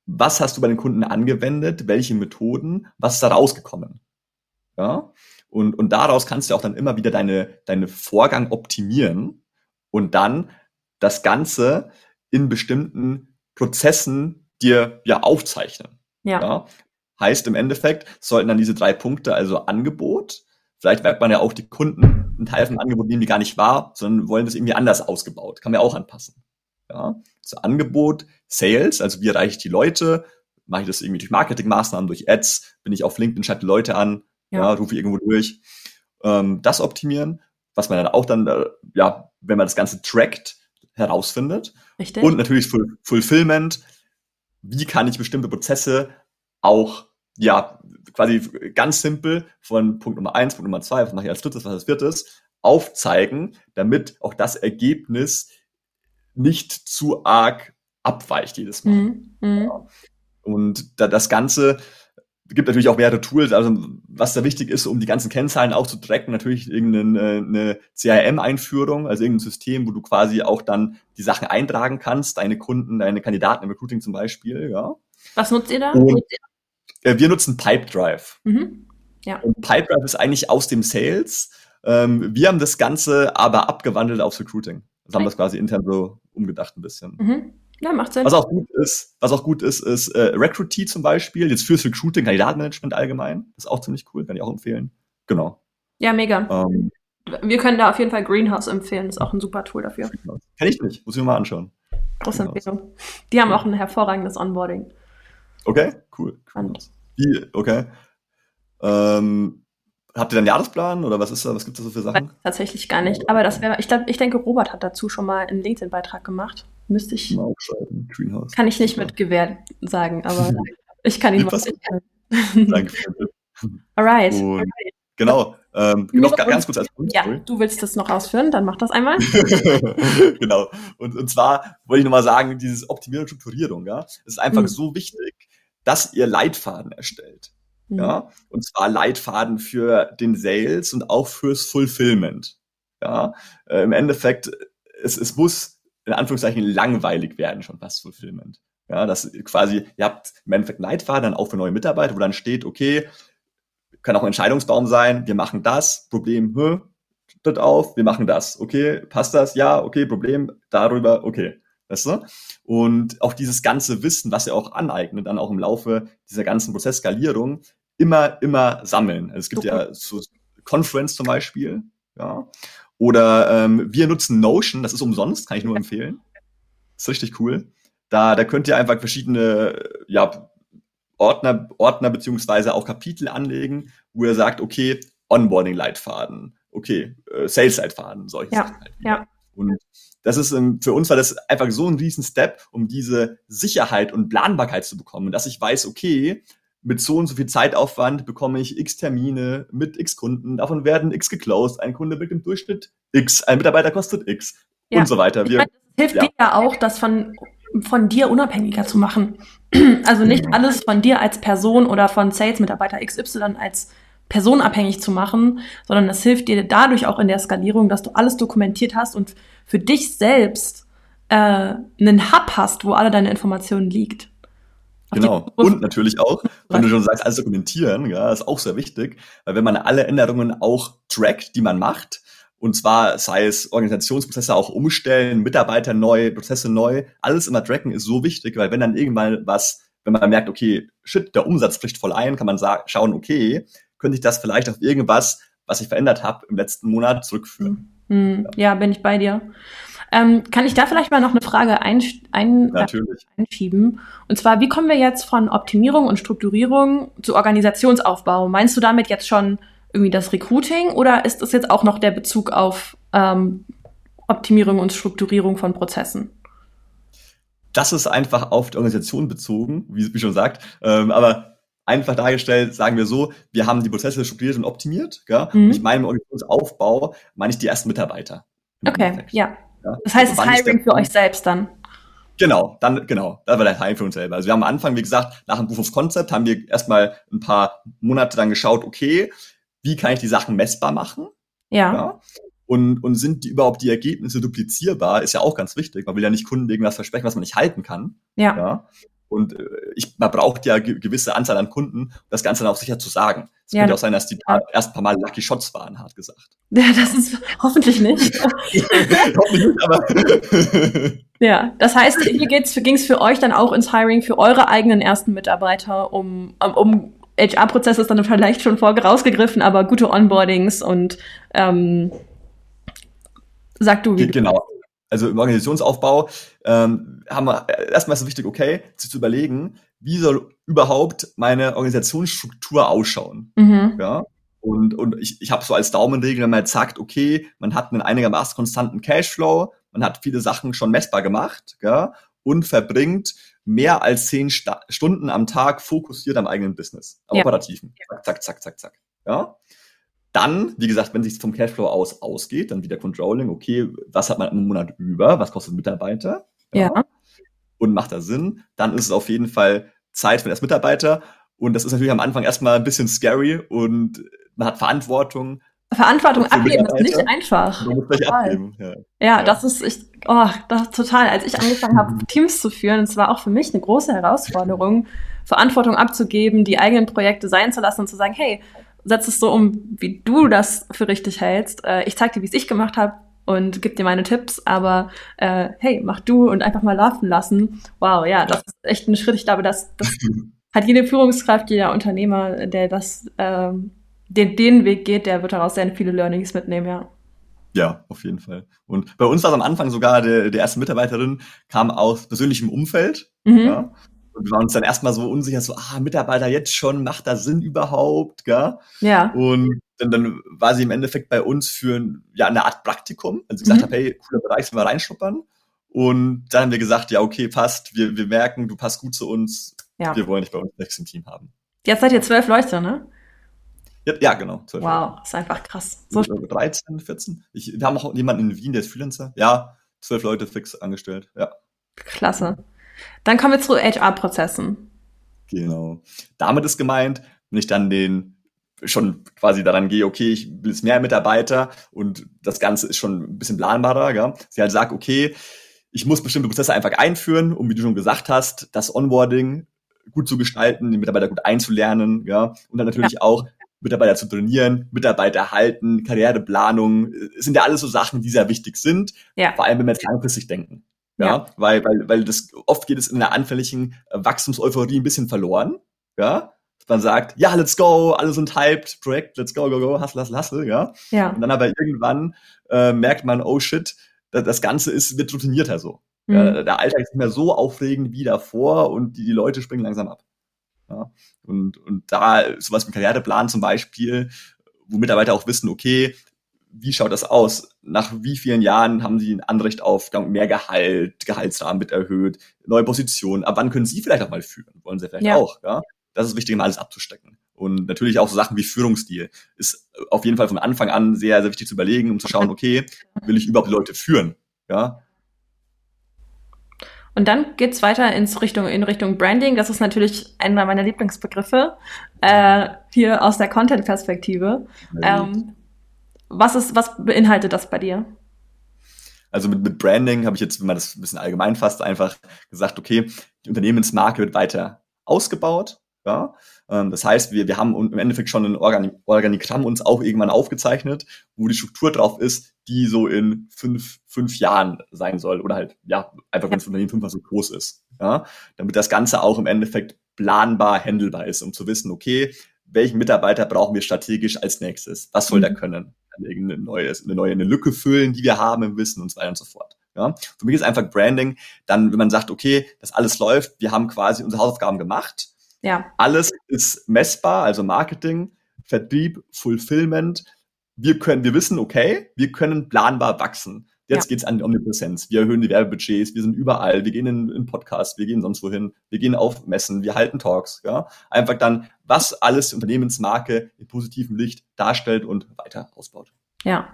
was hast du bei den Kunden angewendet, welche Methoden, was ist da rausgekommen? Ja, und, und daraus kannst du auch dann immer wieder deine, deine Vorgang optimieren und dann das Ganze in bestimmten Prozessen dir ja aufzeichnen. Ja. ja. Heißt im Endeffekt sollten dann diese drei Punkte, also Angebot, Vielleicht merkt man ja auch, die Kunden einen Teil vom Angebot nehmen die gar nicht wahr, sondern wollen das irgendwie anders ausgebaut. Kann man ja auch anpassen. Ja, so Angebot, Sales, also wie erreiche ich die Leute? Mache ich das irgendwie durch Marketingmaßnahmen, durch Ads? Bin ich auf LinkedIn, schalte Leute an? Ja, ja rufe ich irgendwo durch? Ähm, das optimieren, was man dann auch dann, äh, ja, wenn man das Ganze trackt, herausfindet. Richtig. Und natürlich Ful Fulfillment. Wie kann ich bestimmte Prozesse auch ja, quasi ganz simpel von Punkt Nummer eins, Punkt Nummer zwei, was mache ich als drittes, was als viertes, aufzeigen, damit auch das Ergebnis nicht zu arg abweicht jedes Mal. Mhm. mhm. Ja. Und da, das Ganze gibt natürlich auch mehrere Tools, also was da wichtig ist, um die ganzen Kennzahlen auch zu tracken, natürlich irgendeine CRM-Einführung, also irgendein System, wo du quasi auch dann die Sachen eintragen kannst, deine Kunden, deine Kandidaten im Recruiting zum Beispiel, ja. Was nutzt ihr da? Und, äh, wir nutzen Pipedrive. Mhm. Ja. Und Pipedrive ist eigentlich aus dem Sales. Ähm, wir haben das Ganze aber abgewandelt aufs Recruiting. Das haben das quasi intern so umgedacht ein bisschen. Mhm. Ja, macht Sinn. Was auch gut ist, was auch gut ist, ist äh, Recruity zum Beispiel, jetzt fürs Recruiting, Kandidatenmanagement allgemein. Das ist auch ziemlich cool, kann ich auch empfehlen. Genau. Ja, mega. Ähm, wir können da auf jeden Fall Greenhouse empfehlen, das ist auch ein super Tool dafür. Kenn ich nicht, muss ich mir mal anschauen. Große Empfehlung. Die haben auch ein hervorragendes Onboarding. Okay, cool. Wie, okay. Ähm, habt ihr dann Jahresplan oder was ist da, was gibt es da so für Sachen? Tatsächlich gar nicht. Aber das wäre, ich glaube, ich denke, Robert hat dazu schon mal einen LinkedIn-Beitrag gemacht. Müsste ich. Mal aufschreiben. Greenhouse. Kann ich nicht mit Gewehr sagen, aber ich kann ihn mal. Danke. Alright. Und, Genau. Ähm, noch ganz kurz als Punkt. Ja, du willst das noch ausführen, dann mach das einmal. genau. Und, und zwar wollte ich nochmal sagen, dieses Optimierung und Strukturierung, ja, es ist einfach mhm. so wichtig, dass ihr Leitfaden erstellt. Mhm. Ja, und zwar Leitfaden für den Sales und auch fürs Fulfillment. Ja, äh, im Endeffekt, es, es muss in Anführungszeichen langweilig werden, schon fast Fulfillment. Ja, das quasi, ihr habt im Endeffekt Leitfaden dann auch für neue Mitarbeiter, wo dann steht, okay, kann auch ein Entscheidungsbaum sein, wir machen das, Problem, hä, tritt auf, wir machen das, okay, passt das? Ja, okay, Problem, darüber, okay. Weißt du? Und auch dieses ganze Wissen, was er auch aneignet, dann auch im Laufe dieser ganzen Prozessskalierung, immer, immer sammeln. Also es gibt Super. ja so Conference zum Beispiel, ja. Oder ähm, wir nutzen Notion, das ist umsonst, kann ich nur empfehlen. ist richtig cool. Da, da könnt ihr einfach verschiedene ja, Ordner, Ordner beziehungsweise auch Kapitel anlegen, wo er sagt, okay, Onboarding-Leitfaden, okay, äh, Sales-Leitfaden, solche ja, Sachen halt. Ja. Und das ist ähm, für uns war das einfach so ein riesen Step, um diese Sicherheit und Planbarkeit zu bekommen, dass ich weiß, okay, mit so und so viel Zeitaufwand bekomme ich x Termine mit x Kunden, davon werden x geclosed, ein Kunde bringt im Durchschnitt x, ein Mitarbeiter kostet x ja. und so weiter. Wir, meine, das hilft ja. dir ja auch, das von, von dir unabhängiger zu machen. Also nicht mhm. alles von dir als Person oder von Sales-Mitarbeiter XY als Person abhängig zu machen, sondern es hilft dir dadurch auch in der Skalierung, dass du alles dokumentiert hast und für dich selbst äh, einen Hub hast, wo alle deine Informationen liegt. Genau. Und natürlich auch, wenn du schon sagst, alles dokumentieren, ja, ist auch sehr wichtig, weil wenn man alle Änderungen auch trackt, die man macht, und zwar sei es Organisationsprozesse auch umstellen, Mitarbeiter neu, Prozesse neu, alles immer tracken ist so wichtig, weil wenn dann irgendwann was, wenn man merkt, okay, shit, der Umsatz bricht voll ein, kann man sagen, schauen, okay, könnte ich das vielleicht auf irgendwas, was ich verändert habe, im letzten Monat zurückführen. Hm, ja. ja, bin ich bei dir. Ähm, kann ich da vielleicht mal noch eine Frage ein, ein, einschieben? Und zwar, wie kommen wir jetzt von Optimierung und Strukturierung zu Organisationsaufbau? Meinst du damit jetzt schon irgendwie das Recruiting oder ist das jetzt auch noch der Bezug auf ähm, Optimierung und Strukturierung von Prozessen? Das ist einfach auf die Organisation bezogen, wie, wie schon sagt. Ähm, aber einfach dargestellt, sagen wir so, wir haben die Prozesse strukturiert und optimiert. Gell? Mhm. Und ich meine, im Organisationsaufbau meine ich die ersten Mitarbeiter. Okay, ja. Ja. Das heißt, es ist Hiring für euch selbst dann. Genau, dann, genau, das war der Hiring für uns selber. Also wir haben am Anfang, wie gesagt, nach dem Proof of Concept haben wir erstmal ein paar Monate dann geschaut, okay, wie kann ich die Sachen messbar machen? Ja. ja. Und, und sind die überhaupt die Ergebnisse duplizierbar? Ist ja auch ganz wichtig. Man will ja nicht Kunden irgendwas versprechen, was man nicht halten kann. Ja. ja. Und äh, ich, man braucht ja gewisse Anzahl an Kunden, um das Ganze dann auch sicher zu sagen. Es ja, könnte auch sein, dass die ja. erst paar Mal Lucky Shots waren, hart gesagt. Ja, das ist hoffentlich nicht. hoffentlich nicht, aber. ja, das heißt, hier ging es für euch dann auch ins Hiring für eure eigenen ersten Mitarbeiter, um, um HR-Prozess ist dann vielleicht schon vorausgegriffen, aber gute Onboardings und ähm, sag du, wie. Genau also im Organisationsaufbau, ähm, haben wir erstmal so wichtig, okay, sich zu überlegen, wie soll überhaupt meine Organisationsstruktur ausschauen? Mhm. Ja. Und, und ich, ich habe so als Daumenregel, wenn man jetzt sagt, okay, man hat einen einigermaßen konstanten Cashflow, man hat viele Sachen schon messbar gemacht, ja, und verbringt mehr als zehn Sta Stunden am Tag fokussiert am eigenen Business, am ja. operativen. Zack, zack, zack, zack, zack. Ja. Dann, wie gesagt, wenn sich vom Cashflow aus ausgeht, dann wieder Controlling, okay, was hat man im Monat über, was kostet Mitarbeiter? Ja. ja. Und macht da Sinn? Dann ist es auf jeden Fall Zeit für das Mitarbeiter. Und das ist natürlich am Anfang erstmal ein bisschen scary und man hat Verantwortung. Verantwortung abgeben ist nicht einfach. Man muss gleich abgeben. Ja. ja, ja, das ist, ich, oh, das ist total. Als ich angefangen habe, Teams zu führen, es war auch für mich eine große Herausforderung, Verantwortung abzugeben, die eigenen Projekte sein zu lassen und zu sagen, hey, setz es so um, wie du das für richtig hältst. Äh, ich zeig dir, wie es ich gemacht habe und gib dir meine Tipps, aber äh, hey, mach du und einfach mal laufen lassen. Wow, ja, das ist echt ein Schritt. Ich glaube, das, das hat jede Führungskraft, jeder Unternehmer, der das ähm, den, den Weg geht, der wird daraus sehr viele Learnings mitnehmen, ja. Ja, auf jeden Fall. Und bei uns war es am Anfang sogar, der, der erste Mitarbeiterin kam aus persönlichem Umfeld. Mhm. Ja, und wir waren uns dann erstmal so unsicher, so, ah, Mitarbeiter jetzt schon, macht das Sinn überhaupt, gell? Ja. Und dann, dann war sie im Endeffekt bei uns für ja, eine Art Praktikum. Also sie gesagt mhm. hat, hey, cooler Bereich, sollen wir reinschnuppern? Und dann haben wir gesagt, ja, okay, passt, wir, wir merken, du passt gut zu uns, ja. wir wollen dich bei uns im Team haben. Jetzt seid ihr zwölf Leute, ne? Ja, ja genau. Wow, Leute. ist einfach krass. So 13, 14. Ich, wir haben auch jemanden in Wien, der ist Freelancer. Ja, zwölf Leute fix angestellt, ja. Klasse. Dann kommen wir zu HR-Prozessen. Genau. Damit ist gemeint, wenn ich dann den schon quasi daran gehe, okay, ich will jetzt mehr Mitarbeiter und das Ganze ist schon ein bisschen planbarer, ja. Sie halt sagt, okay, ich muss bestimmte Prozesse einfach einführen, um, wie du schon gesagt hast, das Onboarding gut zu gestalten, die Mitarbeiter gut einzulernen, ja, und dann natürlich ja. auch Mitarbeiter zu trainieren, Mitarbeiter halten, Karriereplanung, sind ja alles so Sachen, die sehr wichtig sind, ja. vor allem wenn wir jetzt langfristig denken. Ja, ja, weil, weil, weil das oft geht es in der anfälligen äh, Wachstumseuphorie ein bisschen verloren. Ja, man sagt, ja, let's go, alle sind hyped, Projekt, let's go, go, go, hustle, hustle, hustle, ja. ja. Und dann aber irgendwann äh, merkt man, oh shit, das, das Ganze ist, wird routinierter so. Mhm. Ja, der Alltag ist nicht mehr so aufregend wie davor und die, die Leute springen langsam ab. Ja? Und, und da sowas wie Karriereplan zum Beispiel, wo Mitarbeiter auch wissen, okay, wie schaut das aus? Nach wie vielen Jahren haben Sie ein Anrecht auf mehr Gehalt, Gehaltsrahmen wird erhöht, neue Positionen? Ab wann können Sie vielleicht auch mal führen? Wollen Sie vielleicht ja. auch? Ja? Das ist wichtig, um alles abzustecken. Und natürlich auch so Sachen wie Führungsstil ist auf jeden Fall von Anfang an sehr, sehr wichtig zu überlegen, um zu schauen, okay, will ich überhaupt Leute führen? Ja. Und dann geht's weiter ins Richtung, in Richtung Branding. Das ist natürlich einer meiner Lieblingsbegriffe, äh, hier aus der Content-Perspektive. Ähm, was ist, was beinhaltet das bei dir? Also mit, mit Branding habe ich jetzt, wenn man das ein bisschen allgemein fasst, einfach gesagt, okay, die Unternehmensmarke wird weiter ausgebaut. Ja, ähm, das heißt, wir, wir haben im Endeffekt schon ein Organi Organigramm uns auch irgendwann aufgezeichnet, wo die Struktur drauf ist, die so in fünf, fünf Jahren sein soll. Oder halt, ja, einfach wenn das Unternehmen fünfmal so groß ist. Ja, damit das Ganze auch im Endeffekt planbar, handelbar ist, um zu wissen, okay, welchen Mitarbeiter brauchen wir strategisch als nächstes? Was soll mhm. der können? Eine neue, eine neue eine Lücke füllen, die wir haben im Wissen und so weiter und so fort. Ja, für mich ist einfach Branding dann, wenn man sagt, okay, das alles läuft, wir haben quasi unsere Hausaufgaben gemacht. Ja. Alles ist messbar, also Marketing, Vertrieb, Fulfillment. Wir können, wir wissen, okay, wir können planbar wachsen. Jetzt ja. geht's an die Omnipräsenz. Wir erhöhen die Werbebudgets, wir sind überall, wir gehen in, in Podcasts, wir gehen sonst wohin, wir gehen auf Messen, wir halten Talks. Ja? Einfach dann, was alles die Unternehmensmarke in positivem Licht darstellt und weiter ausbaut. Ja.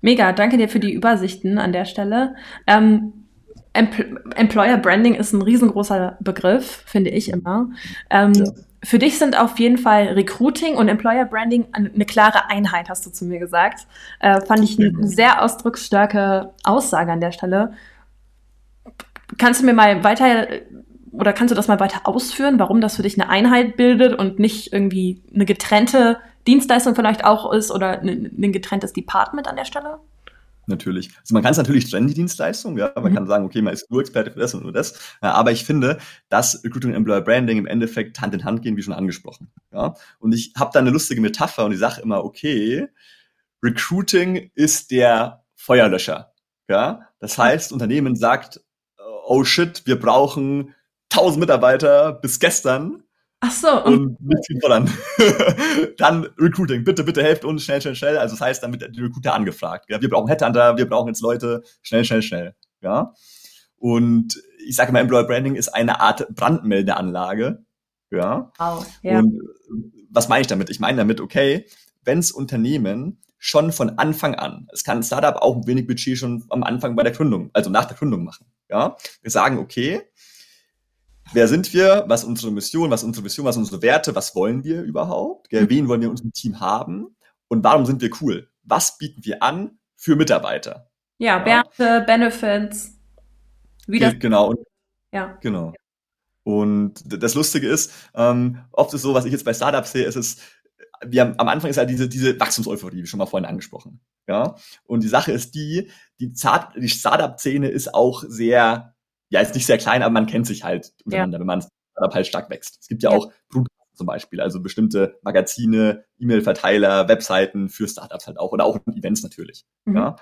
Mega, danke dir für die Übersichten an der Stelle. Ähm, Empl Employer Branding ist ein riesengroßer Begriff, finde ich immer. Ähm, ja für dich sind auf jeden Fall Recruiting und Employer Branding eine klare Einheit, hast du zu mir gesagt. Äh, fand ich eine sehr ausdrucksstarke Aussage an der Stelle. Kannst du mir mal weiter oder kannst du das mal weiter ausführen, warum das für dich eine Einheit bildet und nicht irgendwie eine getrennte Dienstleistung vielleicht auch ist oder ein getrenntes Department an der Stelle? Natürlich. Also man kann es natürlich trennen, die Dienstleistung, ja. Man mhm. kann sagen, okay, man ist nur Experte für das und nur das. Ja, aber ich finde, dass Recruiting und Employer Branding im Endeffekt Hand in Hand gehen, wie schon angesprochen. Ja. Und ich habe da eine lustige Metapher und ich sage immer, okay, Recruiting ist der Feuerlöscher. Ja. Das heißt, Unternehmen sagt, oh shit, wir brauchen 1000 Mitarbeiter bis gestern Ach so. Und nicht viel voran. dann Recruiting. Bitte, bitte helft uns schnell, schnell, schnell. Also das heißt, dann wird die Recruiter angefragt. Ja? Wir brauchen Headhunter, wir brauchen jetzt Leute. Schnell, schnell, schnell. Ja. Und ich sage mal, Employer Branding ist eine Art Brandmeldeanlage. Ja. Wow, ja. Und was meine ich damit? Ich meine damit, okay, wenns Unternehmen schon von Anfang an, es kann ein Startup auch ein wenig Budget schon am Anfang bei der Gründung, also nach der Gründung machen. Ja. Wir sagen, okay, Wer sind wir? Was ist unsere Mission? Was ist unsere Vision? Was sind unsere Werte? Was wollen wir überhaupt? Mhm. Wen wollen wir in unserem Team haben? Und warum sind wir cool? Was bieten wir an für Mitarbeiter? Ja, Werte, Benefits. Wie das genau. Und, ja. Genau. Und das Lustige ist, ähm, oft ist so, was ich jetzt bei Startups sehe, ist es, wir haben, am Anfang ist halt diese, diese Wachstumseuphorie, wie schon mal vorhin angesprochen. Ja. Und die Sache ist die, die, die Startup-Szene ist auch sehr ja, ist nicht sehr klein, aber man kennt sich halt untereinander, ja. wenn man Startup halt stark wächst. Es gibt ja, ja. auch Brut zum Beispiel, also bestimmte Magazine, E-Mail-Verteiler, Webseiten für Startups halt auch oder auch Events natürlich. Mhm. Ja.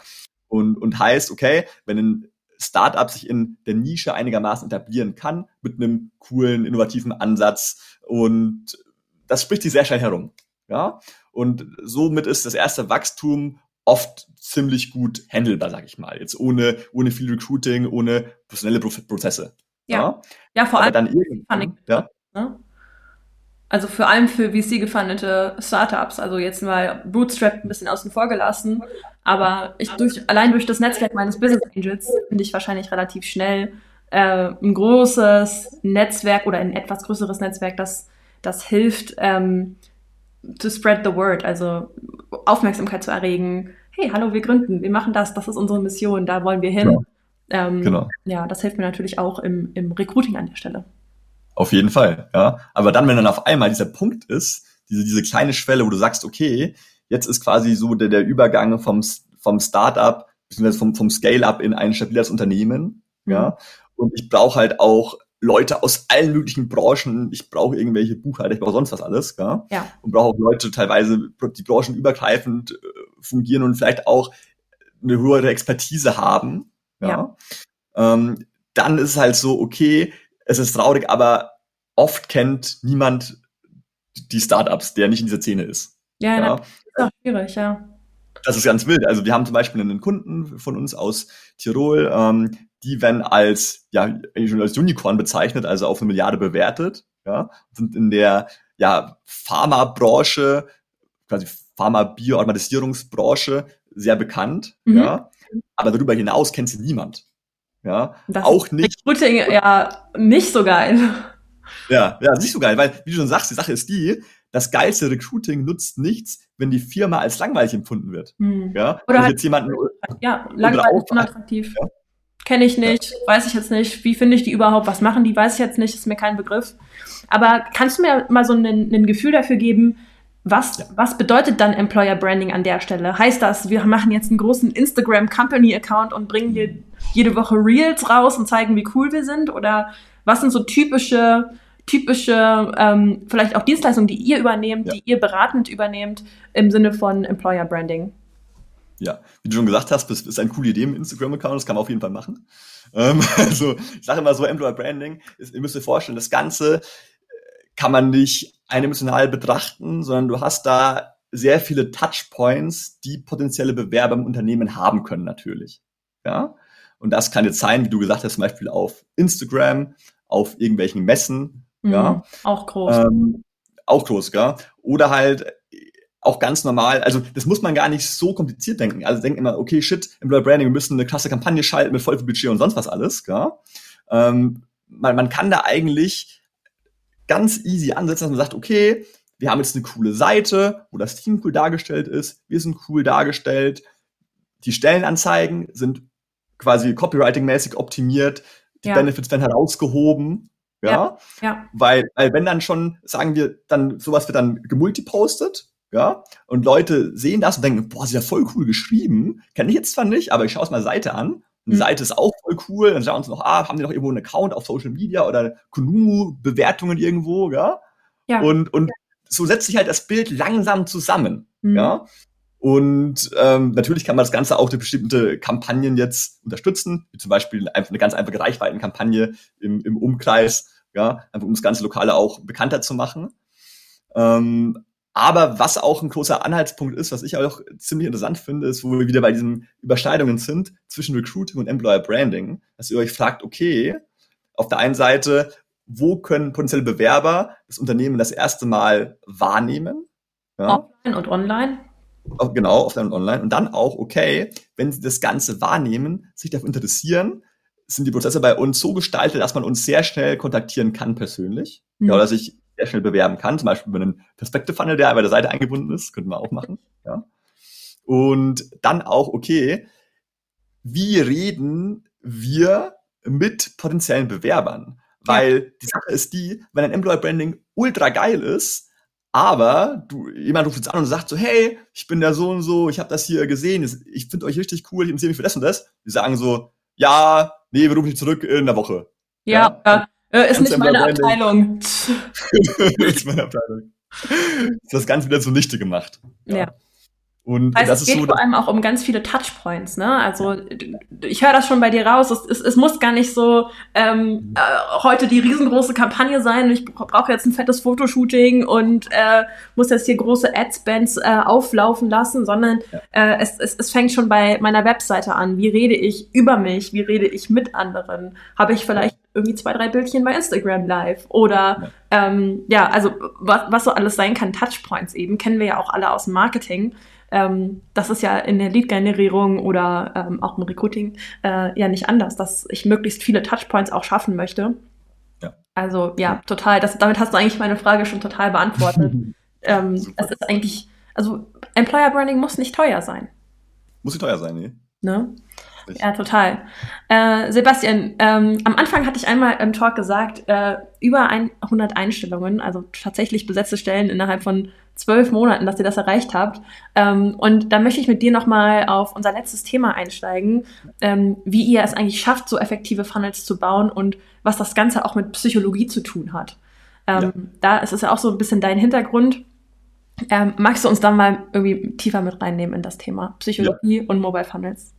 Und, und heißt, okay, wenn ein Startup sich in der Nische einigermaßen etablieren kann, mit einem coolen, innovativen Ansatz und das spricht sich sehr schnell herum. Ja. Und somit ist das erste Wachstum oft ziemlich gut handelbar, sag ich mal. Jetzt ohne, ohne viel Recruiting, ohne professionelle Prozesse. Ja, ja, ja vor allem dann irgendwann, ja. Ne? Also vor allem für VC gefundete Startups, also jetzt mal Bootstrap ein bisschen außen vor gelassen, aber ich durch, allein durch das Netzwerk meines Business Angels finde ich wahrscheinlich relativ schnell äh, ein großes Netzwerk oder ein etwas größeres Netzwerk, das, das hilft, ähm, to spread the word, also Aufmerksamkeit zu erregen. Hey, hallo, wir gründen, wir machen das, das ist unsere Mission, da wollen wir hin. Genau. Ähm, genau. Ja, das hilft mir natürlich auch im, im Recruiting an der Stelle. Auf jeden Fall, ja. Aber dann, wenn dann auf einmal dieser Punkt ist, diese, diese kleine Schwelle, wo du sagst, okay, jetzt ist quasi so der, der Übergang vom, vom Startup, beziehungsweise vom, vom Scale-up in ein stabiles Unternehmen, mhm. ja. Und ich brauche halt auch Leute aus allen möglichen Branchen. Ich brauche irgendwelche Buchhalter, ich brauche sonst was alles. Ja? ja. Und brauche auch Leute teilweise, die branchenübergreifend äh, fungieren und vielleicht auch eine höhere Expertise haben. Ja. ja. Ähm, dann ist es halt so, okay, es ist traurig, aber oft kennt niemand die Startups, der nicht in dieser Szene ist. Ja, ja. das ist auch schwierig, ja. Das ist ganz wild. Also wir haben zum Beispiel einen Kunden von uns aus Tirol, ähm, die werden als, ja, eigentlich schon als Unicorn bezeichnet, also auf eine Milliarde bewertet, ja, sind in der, ja, Pharmabranche, quasi Pharma-Bioautomatisierungsbranche sehr bekannt, mhm. ja. Aber darüber hinaus kennt sie niemand. Ja, das auch nicht. Recruiting ja nicht so geil. Ja, ja, nicht so geil, weil, wie du schon sagst, die Sache ist die, das geilste Recruiting nutzt nichts, wenn die Firma als langweilig empfunden wird. Hm. Ja, oder halt, jetzt jemanden, ja, langweilig, unattraktiv. Ja? Kenne ich nicht, ja. weiß ich jetzt nicht. Wie finde ich die überhaupt? Was machen die? Weiß ich jetzt nicht, ist mir kein Begriff. Aber kannst du mir mal so ein, Gefühl dafür geben, was, ja. was bedeutet dann Employer Branding an der Stelle? Heißt das, wir machen jetzt einen großen Instagram Company Account und bringen hier jede Woche Reels raus und zeigen, wie cool wir sind? Oder was sind so typische typische, ähm, vielleicht auch Dienstleistungen, die ihr übernehmt, ja. die ihr beratend übernehmt im Sinne von Employer Branding? Ja, wie du schon gesagt hast, das ist eine coole Idee im Instagram-Account, das kann man auf jeden Fall machen. Ähm, also ich sage immer so, Employer Branding, ist, ihr müsst euch vorstellen, das Ganze äh, kann man nicht eindimensional betrachten, sondern du hast da sehr viele Touchpoints, die potenzielle Bewerber im Unternehmen haben können natürlich. Ja, und das kann jetzt sein, wie du gesagt hast, zum Beispiel auf Instagram, auf irgendwelchen Messen, Mhm, ja. Auch groß. Ähm, auch groß, gell? Oder halt auch ganz normal, also das muss man gar nicht so kompliziert denken. Also denken immer, okay, shit, Employer Branding, wir müssen eine klasse Kampagne schalten mit voll viel Budget und sonst was alles, gell? Ähm, man, man kann da eigentlich ganz easy ansetzen, dass man sagt, okay, wir haben jetzt eine coole Seite, wo das Team cool dargestellt ist, wir sind cool dargestellt, die Stellenanzeigen sind quasi copywriting-mäßig optimiert, die ja. Benefits werden herausgehoben ja? ja, ja. Weil, weil wenn dann schon, sagen wir, dann sowas wird dann gemultipostet, ja, und Leute sehen das und denken, boah, ist ja voll cool geschrieben, kenne ich jetzt zwar nicht, aber ich schaue es mal Seite an. Und die mhm. Seite ist auch voll cool. Dann schauen sie noch, ah, haben die noch irgendwo einen Account auf Social Media oder Kunumu-Bewertungen irgendwo, ja? ja. Und, und so setzt sich halt das Bild langsam zusammen, mhm. ja? Und ähm, natürlich kann man das Ganze auch durch bestimmte Kampagnen jetzt unterstützen, wie zum Beispiel einfach eine ganz einfache Reichweitenkampagne im, im Umkreis, ja, einfach um das ganze Lokale auch bekannter zu machen. Ähm, aber was auch ein großer Anhaltspunkt ist, was ich auch ziemlich interessant finde, ist, wo wir wieder bei diesen Überschneidungen sind zwischen Recruiting und Employer Branding, dass ihr euch fragt, okay, auf der einen Seite, wo können potenzielle Bewerber das Unternehmen das erste Mal wahrnehmen? Ja? Offline und online genau, offline und online. Und dann auch, okay, wenn sie das Ganze wahrnehmen, sich dafür interessieren, sind die Prozesse bei uns so gestaltet, dass man uns sehr schnell kontaktieren kann persönlich. Mhm. Ja, oder sich sehr schnell bewerben kann, zum Beispiel über einen Perspektive-Funnel, der bei der Seite eingebunden ist, könnten wir auch machen. Ja. Und dann auch, okay, wie reden wir mit potenziellen Bewerbern? Weil ja. die Sache ist die, wenn ein Employer Branding ultra geil ist, aber du, jemand ruft jetzt an und sagt so, hey, ich bin der so und so, ich habe das hier gesehen, ich finde euch richtig cool, ich interessiere mich für das und das. Die sagen so, ja, nee, wir rufen dich zurück in der Woche. Ja, ja. Äh, ist nicht meine Abteilung. ist meine Abteilung. Das Ganze wieder zunichte gemacht. Ja. ja. Und also das es geht so, vor allem auch um ganz viele Touchpoints, ne? Also ich höre das schon bei dir raus. Es, es, es muss gar nicht so ähm, äh, heute die riesengroße Kampagne sein. Ich brauche jetzt ein fettes Fotoshooting und äh, muss jetzt hier große Adspends äh, auflaufen lassen, sondern ja. äh, es, es, es fängt schon bei meiner Webseite an. Wie rede ich über mich? Wie rede ich mit anderen? Habe ich vielleicht irgendwie zwei, drei Bildchen bei Instagram Live oder ja, ähm, ja also was, was so alles sein kann, Touchpoints eben, kennen wir ja auch alle aus dem Marketing. Ähm, das ist ja in der Lead-Generierung oder ähm, auch im Recruiting äh, ja nicht anders, dass ich möglichst viele Touchpoints auch schaffen möchte. Ja. Also ja, total. Das, damit hast du eigentlich meine Frage schon total beantwortet. ähm, es ist eigentlich, also Employer Branding muss nicht teuer sein. Muss nicht teuer sein, nee. Ne? Ja, total. Äh, Sebastian, ähm, am Anfang hatte ich einmal im Talk gesagt, äh, über 100 Einstellungen, also tatsächlich besetzte Stellen innerhalb von zwölf Monaten, dass ihr das erreicht habt. Ähm, und da möchte ich mit dir nochmal auf unser letztes Thema einsteigen, ähm, wie ihr es eigentlich schafft, so effektive Funnels zu bauen und was das Ganze auch mit Psychologie zu tun hat. Ähm, ja. Da ist es ja auch so ein bisschen dein Hintergrund. Ähm, magst du uns dann mal irgendwie tiefer mit reinnehmen in das Thema Psychologie ja. und Mobile Funnels?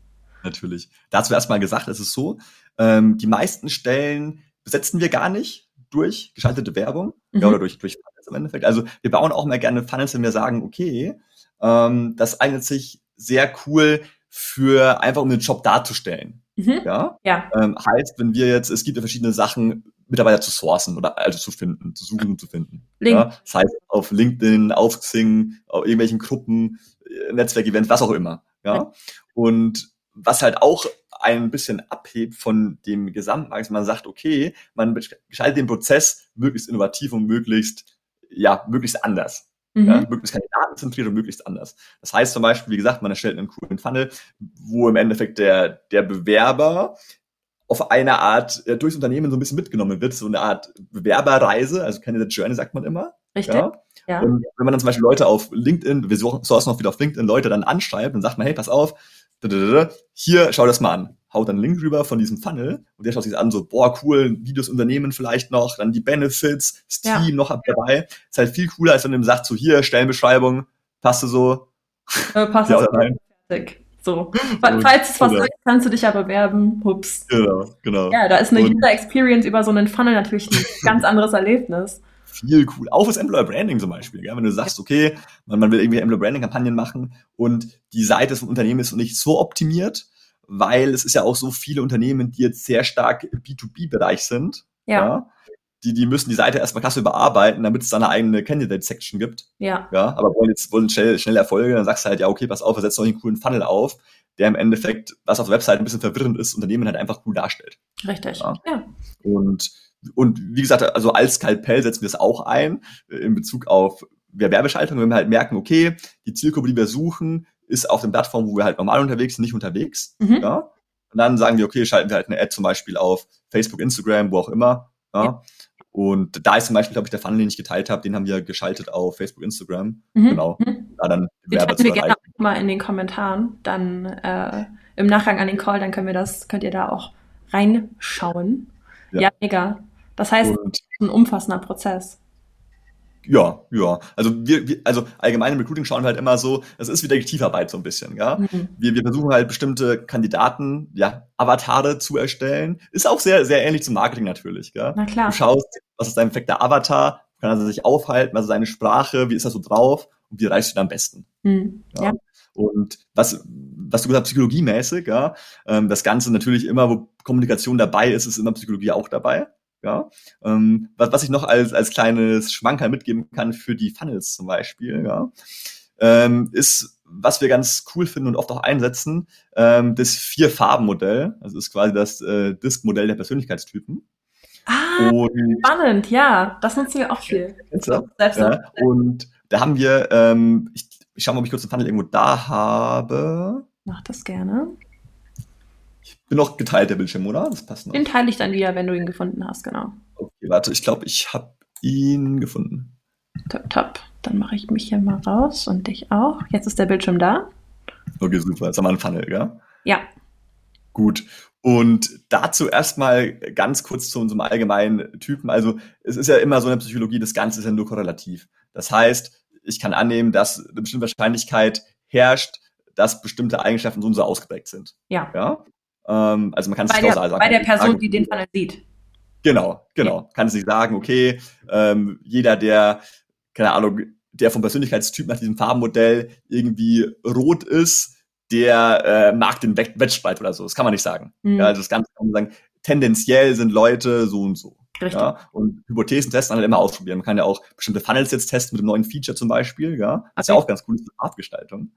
Natürlich. Dazu erstmal gesagt, es ist so, ähm, die meisten Stellen besetzen wir gar nicht durch geschaltete Werbung Mhm. ja, oder durch, durch Funnels im Endeffekt. Also wir bauen auch mal gerne Funnels, wenn wir sagen, okay, ähm, das eignet sich sehr cool für einfach um den Job darzustellen. Mhm. Ja? Ja. Ähm, heißt, wenn wir jetzt, es gibt ja verschiedene Sachen, Mitarbeiter zu sourcen oder also zu finden, zu suchen und zu finden. Link. Ja? Das heißt, auf LinkedIn, auf Xing, auf irgendwelchen Gruppen, äh, Netzwerkevents, was auch immer. Ja. Und was halt auch ein bisschen abhebt von dem Gesamtmarkt, man sagt, okay, man gestaltet den Prozess möglichst innovativ und möglichst, ja, möglichst anders. Mhm. Ja, möglichst kandidatenzentriert und möglichst anders. Das heißt zum Beispiel, wie gesagt, man erstellt einen coolen Funnel, wo im Endeffekt der, der Bewerber auf eine Art äh, durchs Unternehmen so ein bisschen mitgenommen wird, so eine Art Bewerberreise, also Candidate Journey sagt man immer. Richtig. Ja? Ja. Und wenn man dann zum Beispiel Leute auf LinkedIn, wir sourcen noch wieder auf LinkedIn, Leute dann anschreibt, dann sagt man, hey, pass auf, hier, schau das mal an. Haut dann einen Link rüber von diesem Funnel und der schaut sich an, so, boah, cool, Videos Unternehmen vielleicht noch, dann die Benefits, das Ja. Noch dabei. Ist halt viel cooler, als wenn du ihm sagst, so, hier, Stellenbeschreibung, passt du so, Äh, passt ja fertig. So. Fa- Falls es was ist, kannst du dich ja bewerben. Hups. Genau, genau. Ja, da ist eine Und- User Experience über so einen Funnel natürlich ein ganz anderes Erlebnis. Viel cool. Auch fürs Employer Branding zum Beispiel. Gell? Wenn du sagst, okay, man, man will irgendwie Employer Branding Kampagnen machen und die Seite vom Unternehmen ist nicht so optimiert, weil es ist ja auch so viele Unternehmen, die jetzt sehr stark im B2B-Bereich sind. Ja. Die, die müssen die Seite erstmal krass überarbeiten, damit es da eine eigene Candidate-Section gibt. Ja. Ja, aber wollen jetzt wollen schnell, schnelle Erfolge, dann sagst du halt, ja, okay, pass auf, wir setzen euch einen coolen Funnel auf, der im Endeffekt, was auf der Website ein bisschen verwirrend ist, Unternehmen halt einfach cool darstellt. Richtig. Ja. Ja. Und, und wie gesagt, also als Skalpell setzen wir es auch ein äh, in Bezug auf Werbeschaltung, wenn wir halt merken, okay, die Zielgruppe, die wir suchen, ist auf den Plattformen, wo wir halt normal unterwegs sind, nicht unterwegs. Mhm. Ja? Und dann sagen wir, okay, schalten wir halt eine Ad zum Beispiel auf Facebook, Instagram, wo auch immer. Ja? Ja. Und da ist zum Beispiel, glaube ich, der Funnel, den ich geteilt habe, den haben wir geschaltet auf Facebook, Instagram. Mhm. Genau. Mhm. Da dann Den teilen zu wir gerne auch mal in den Kommentaren. Dann äh, im Nachgang an den Call, dann können wir das, könnt ihr da auch reinschauen. Ja. Ja, mega. Das heißt, es Und ist ein umfassender Prozess. ja, ja. Also wir, wir, also allgemein im Recruiting schauen wir halt immer so, das ist wie Detektivarbeit so ein bisschen, ja. Mhm. wir, wir versuchen halt bestimmte Kandidaten, ja, Avatare zu erstellen. Ist auch sehr, sehr ähnlich zum Marketing natürlich, gell? Na klar. Du schaust, was ist dein perfekter Avatar, kann er sich aufhalten, was ist seine Sprache, wie ist das so drauf und wie erreichst du ihn am besten. Mhm. Ja. Ja. Und was, was du gesagt hast, psychologiemäßig, ja, ähm, das Ganze natürlich immer, wo Kommunikation dabei ist, ist immer Psychologie auch dabei. Ja, ähm, was, was ich noch als, als kleines Schmankerl mitgeben kann für die Funnels zum Beispiel, ja, ähm, ist, was wir ganz cool finden und oft auch einsetzen, ähm, das Vier-Farben-Modell. Also ist quasi das äh, Disk-Modell der Persönlichkeitstypen. Ah, Und spannend, ja. Das nutzen wir auch viel. Ja, und da haben wir, ähm, ich, ich schau mal, ob ich kurz den Funnel irgendwo da habe. Mach das gerne. Bin noch geteilt, der Bildschirm, oder? Das passt noch. Den teile ich dann wieder, wenn du ihn gefunden hast, genau. Okay, warte, ich glaube, ich habe ihn gefunden. Top, top. Dann mache ich mich hier mal raus und dich auch. Jetzt ist der Bildschirm da. Okay, super. Jetzt haben wir einen Funnel, gell? Ja. Gut. Und dazu erstmal ganz kurz zu unserem allgemeinen Typen. Also es ist ja immer so in der Psychologie, das Ganze ist ja nur korrelativ. Das heißt, ich kann annehmen, dass eine bestimmte Wahrscheinlichkeit herrscht, dass bestimmte Eigenschaften so und so ausgeprägt sind. Ja. Ja. Ähm, also man kann es nicht kausal sagen. bei der Person, sagen, die den Funnel sieht. Genau, genau. Kann sich sagen, okay, ähm, jeder, der, keine Ahnung, der vom Persönlichkeitstyp nach diesem Farbenmodell irgendwie rot ist, der äh, mag den Wett- Wettstreit oder so. Das kann man nicht sagen. Mhm. Ja, also das Ganze kann man sagen, tendenziell sind Leute so und so. Richtig. Ja, und Hypothesen testen halt immer ausprobieren. Man kann ja auch bestimmte Funnels jetzt testen mit einem neuen Feature zum Beispiel. Ja, das ist ja Okay. auch ganz cool, ist eine Farbgestaltung.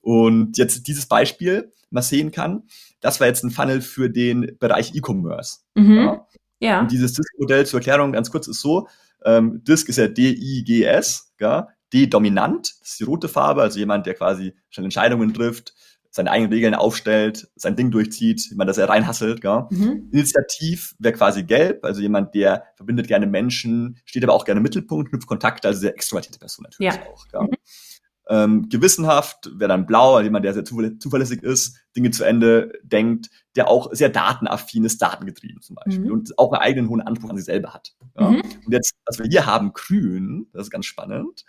Und jetzt dieses Beispiel, man sehen kann, das war jetzt ein Funnel für den Bereich E-Commerce. Mhm. Ja. Ja. Und dieses Disk-Modell zur Erklärung ganz kurz ist so, ähm, Disk ist ja D-I-G-S, ja, D-dominant, das ist die rote Farbe, also jemand, der quasi schnell Entscheidungen trifft, seine eigenen Regeln aufstellt, sein Ding durchzieht, jemand, das er reinhasselt, ja. Mhm. Initiativ wäre quasi gelb, also jemand, der verbindet gerne Menschen, steht aber auch gerne im Mittelpunkt, knüpft Kontakte, also sehr extrovertierte Person natürlich Ja. auch. Ja. Mhm. Ähm, gewissenhaft wäre dann blau, also jemand, der sehr zuverlä- zuverlässig ist, Dinge zu Ende denkt, der auch sehr datenaffin ist, datengetrieben zum Beispiel Mhm. und auch einen eigenen hohen Anspruch an sich selber hat. Ja. Mhm. Und jetzt, was wir hier haben, grün, das ist ganz spannend.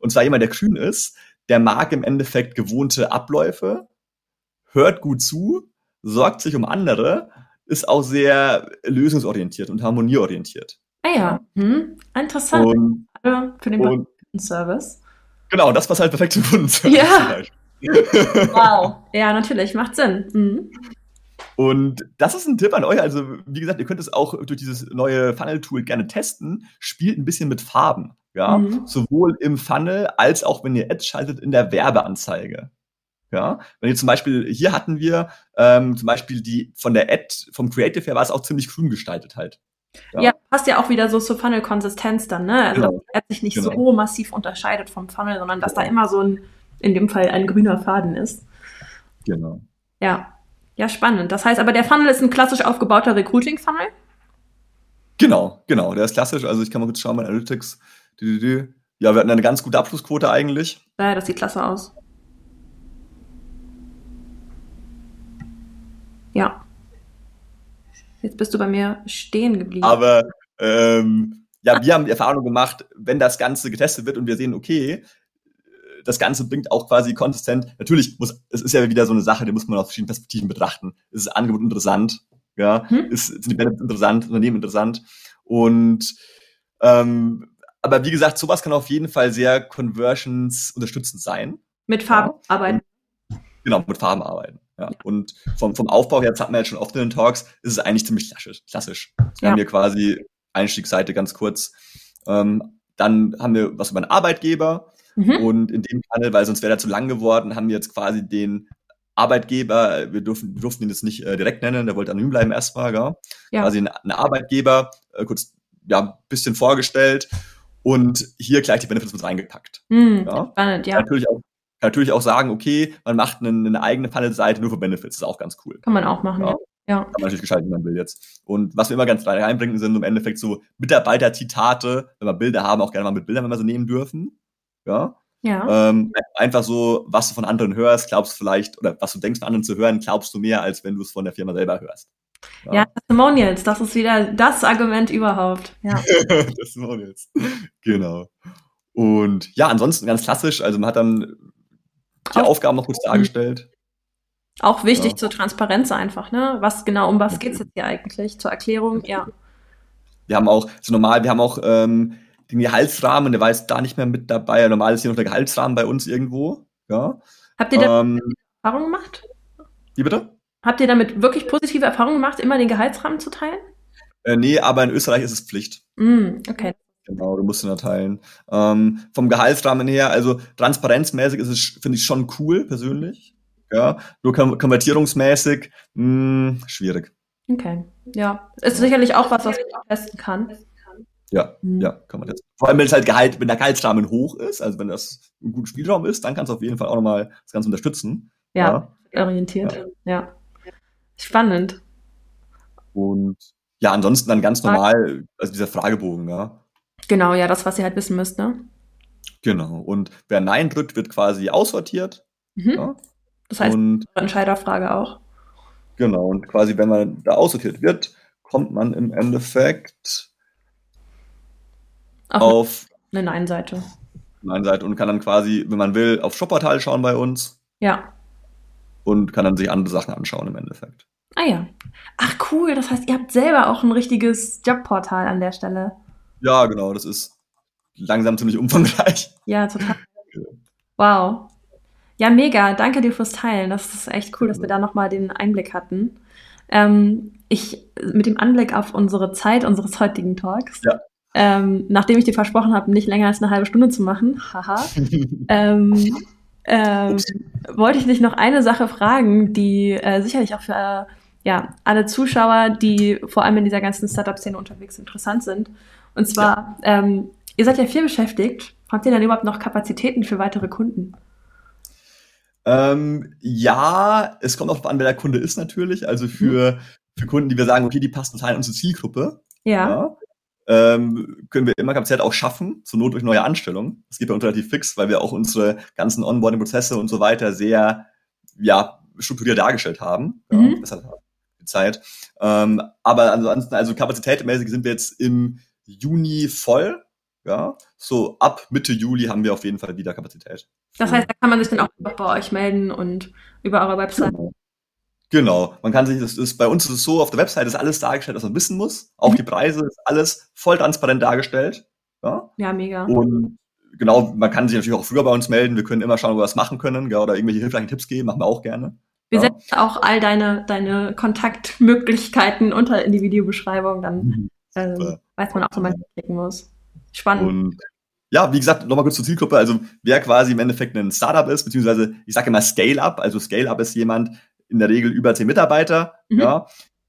Und zwar jemand, der grün ist, der mag im Endeffekt gewohnte Abläufe, hört gut zu, sorgt sich um andere, ist auch sehr lösungsorientiert und harmonieorientiert. Ah ja, hm. interessant. Und, für den und, Service. Genau, das passt halt perfekt zum Kundenservice. Ja. wow. Ja, natürlich, macht Sinn. Mhm. Und das ist ein Tipp an euch. Also, wie gesagt, ihr könnt es auch durch dieses neue Funnel-Tool gerne testen. Spielt ein bisschen mit Farben. Ja, mhm. sowohl im Funnel als auch wenn ihr Ads schaltet in der Werbeanzeige. Ja, wenn ihr zum Beispiel, hier hatten wir ähm, zum Beispiel die von der Ad, vom Creative her war es auch ziemlich grün gestaltet halt. Ja, ja passt ja auch wieder so zur Funnel-Konsistenz dann, ne? Also, genau. er sich nicht genau. so massiv unterscheidet vom Funnel, sondern dass genau. da immer so ein, in dem Fall ein grüner Faden ist. Genau. Ja. Ja, spannend. Das heißt aber, der Funnel ist ein klassisch aufgebauter Recruiting-Funnel? Genau, genau. Der ist klassisch. Also ich kann mal kurz schauen, mein Analytics. Ja, wir hatten eine ganz gute Abschlussquote eigentlich. Ja, das sieht klasse aus. Ja. Jetzt bist du bei mir stehen geblieben. Aber ähm, ja, wir haben die Erfahrung gemacht, wenn das Ganze getestet wird und wir sehen, okay, das Ganze bringt auch quasi konsistent. Natürlich muss, es ist ja wieder so eine Sache, die muss man aus verschiedenen Perspektiven betrachten. Ist das Angebot interessant? Ja, hm? ist, sind die Benefits interessant, Unternehmen interessant? Und ähm, aber wie gesagt, sowas kann auf jeden Fall sehr Conversions unterstützend sein. Mit Farben ja. arbeiten. Genau, mit Farben arbeiten. Ja. Und vom, vom Aufbau her, das hatten wir jetzt schon oft in den Talks, ist es eigentlich ziemlich klassisch. Wir ja. haben hier quasi Einstiegsseite ganz kurz. Ähm, dann haben wir was über einen Arbeitgeber, Mhm. Und in dem Fall, weil sonst wäre er zu lang geworden, haben wir jetzt quasi den Arbeitgeber, wir durften, wir durften ihn jetzt nicht äh, direkt nennen, der wollte anonym bleiben erstmal, gell? Ja. quasi ein, ein Arbeitgeber, äh, kurz ja, bisschen vorgestellt und hier gleich die Benefits mit reingepackt. Mhm, ja? Spannend, ja. Natürlich auch, kann natürlich auch sagen, okay, man macht eine, eine eigene Funnel-Seite nur für Benefits, das ist auch ganz cool. Kann man auch machen, ja. ja. Kann man natürlich gestalten, wie man will jetzt. Und was wir immer ganz reinbringen, sind im Endeffekt so Mitarbeiter-Zitate, wenn wir Bilder haben, auch gerne mal mit Bildern, wenn wir sie nehmen dürfen. Ja. Ja. Ähm, einfach so, was du von anderen hörst, glaubst du vielleicht, oder was du denkst von anderen zu hören, glaubst du mehr, als wenn du es von der Firma selber hörst. Ja, ja Testimonials, das ist wieder das Argument überhaupt. Ja. Testimonials, genau. Und ja, ansonsten ganz klassisch, also man hat dann die Auf Aufgaben noch kurz dargestellt. Auch wichtig ja. zur Transparenz einfach, ne? Was genau, um was geht es jetzt hier eigentlich? Zur Erklärung, ja. Wir haben auch, so normal, wir haben auch ähm, den Gehaltsrahmen, der war jetzt da nicht mehr mit dabei. Normal ist hier noch der Gehaltsrahmen bei uns irgendwo. Ja. Habt ihr da ähm, Erfahrungen gemacht? Wie bitte? Habt ihr damit wirklich positive Erfahrungen gemacht, immer den Gehaltsrahmen zu teilen? Äh, nee, aber in Österreich ist es Pflicht. Mm, okay. Genau, du musst ihn da teilen. Ähm, vom Gehaltsrahmen her, also transparenzmäßig ist es, finde ich, schon cool, persönlich. Ja, nur konvertierungsmäßig, mh, hm, schwierig. Okay, ja. Ist sicherlich auch was, was man testen kann. Ja, mhm. ja, kann man jetzt. Vor allem, wenn es halt Gehalt, wenn der Gehaltsrahmen hoch ist, also wenn das ein guter Spielraum ist, dann kannst du auf jeden Fall auch nochmal das Ganze unterstützen. Ja, ja. orientiert. Ja. ja. Spannend. Und ja, ansonsten dann ganz normal, also dieser Fragebogen, ja. Genau, ja, das, was ihr halt wissen müsst, ne? Genau. Und wer Nein drückt, wird quasi aussortiert. Mhm. Ja? Das heißt, und, Entscheiderfrage auch. Genau, und quasi, wenn man da aussortiert wird, kommt man im Endeffekt Ach, auf eine Nein-Seite. Nein-Seite und kann dann quasi, wenn man will, auf Shopportal schauen bei uns. Ja. Und kann dann sich andere Sachen anschauen im Endeffekt. Ah ja. Ach cool, das heißt, ihr habt selber auch ein richtiges Jobportal an der Stelle. Ja, genau, das ist langsam ziemlich umfangreich. Ja, total. Wow. Ja, mega. Danke dir fürs Teilen. Das ist echt cool, dass wir da nochmal den Einblick hatten. Ähm, ich, mit dem Anblick auf unsere Zeit unseres heutigen Talks, ja ähm, nachdem ich dir versprochen habe, nicht länger als eine halbe Stunde zu machen, haha, ähm, ähm, wollte ich dich noch eine Sache fragen, die äh, sicherlich auch für äh, ja, alle Zuschauer, die vor allem in dieser ganzen Startup-Szene unterwegs interessant sind. Und zwar, ja. ähm, ihr seid ja viel beschäftigt. Habt ihr dann überhaupt noch Kapazitäten für weitere Kunden? Ähm, ja, es kommt auch an, wer der Kunde ist natürlich. Also für, hm. für Kunden, die wir sagen, okay, die passen total in unsere Zielgruppe. Ja. ja ähm, können wir immer Kapazität auch schaffen, zur Not durch neue Anstellungen. Das geht bei uns relativ fix, weil wir auch unsere ganzen Onboarding-Prozesse und so weiter sehr ja, strukturiert dargestellt haben. Mhm. Ja, das hat Zeit. Ähm, aber ansonsten, also kapazitätmäßig sind wir jetzt im Juni voll. Ja, so ab Mitte Juli haben wir auf jeden Fall wieder Kapazität. Das heißt, da kann man sich dann auch bei euch melden und über eure Website. Genau. Genau. Man kann sich, das ist, bei uns ist es so, auf der Website ist alles dargestellt, was man wissen muss. Auch Mhm. die Preise ist alles voll transparent dargestellt. Ja. Ja, mega. Und genau, man kann sich natürlich auch früher bei uns melden. Wir können immer schauen, ob wir was machen können, ja, oder irgendwelche hilfreichen Tipps geben, machen wir auch gerne. Wir Ja. setzen auch all deine, deine Kontaktmöglichkeiten unter in die Videobeschreibung, dann ähm, Super. weiß man auch, wo man klicken muss. Spannend. Und ja, wie gesagt, nochmal kurz zur Zielgruppe. Also wer quasi im Endeffekt ein Startup ist, beziehungsweise ich sage immer Scale-Up. Also Scale-Up ist jemand in der Regel über zehn Mitarbeiter, Mhm. ja,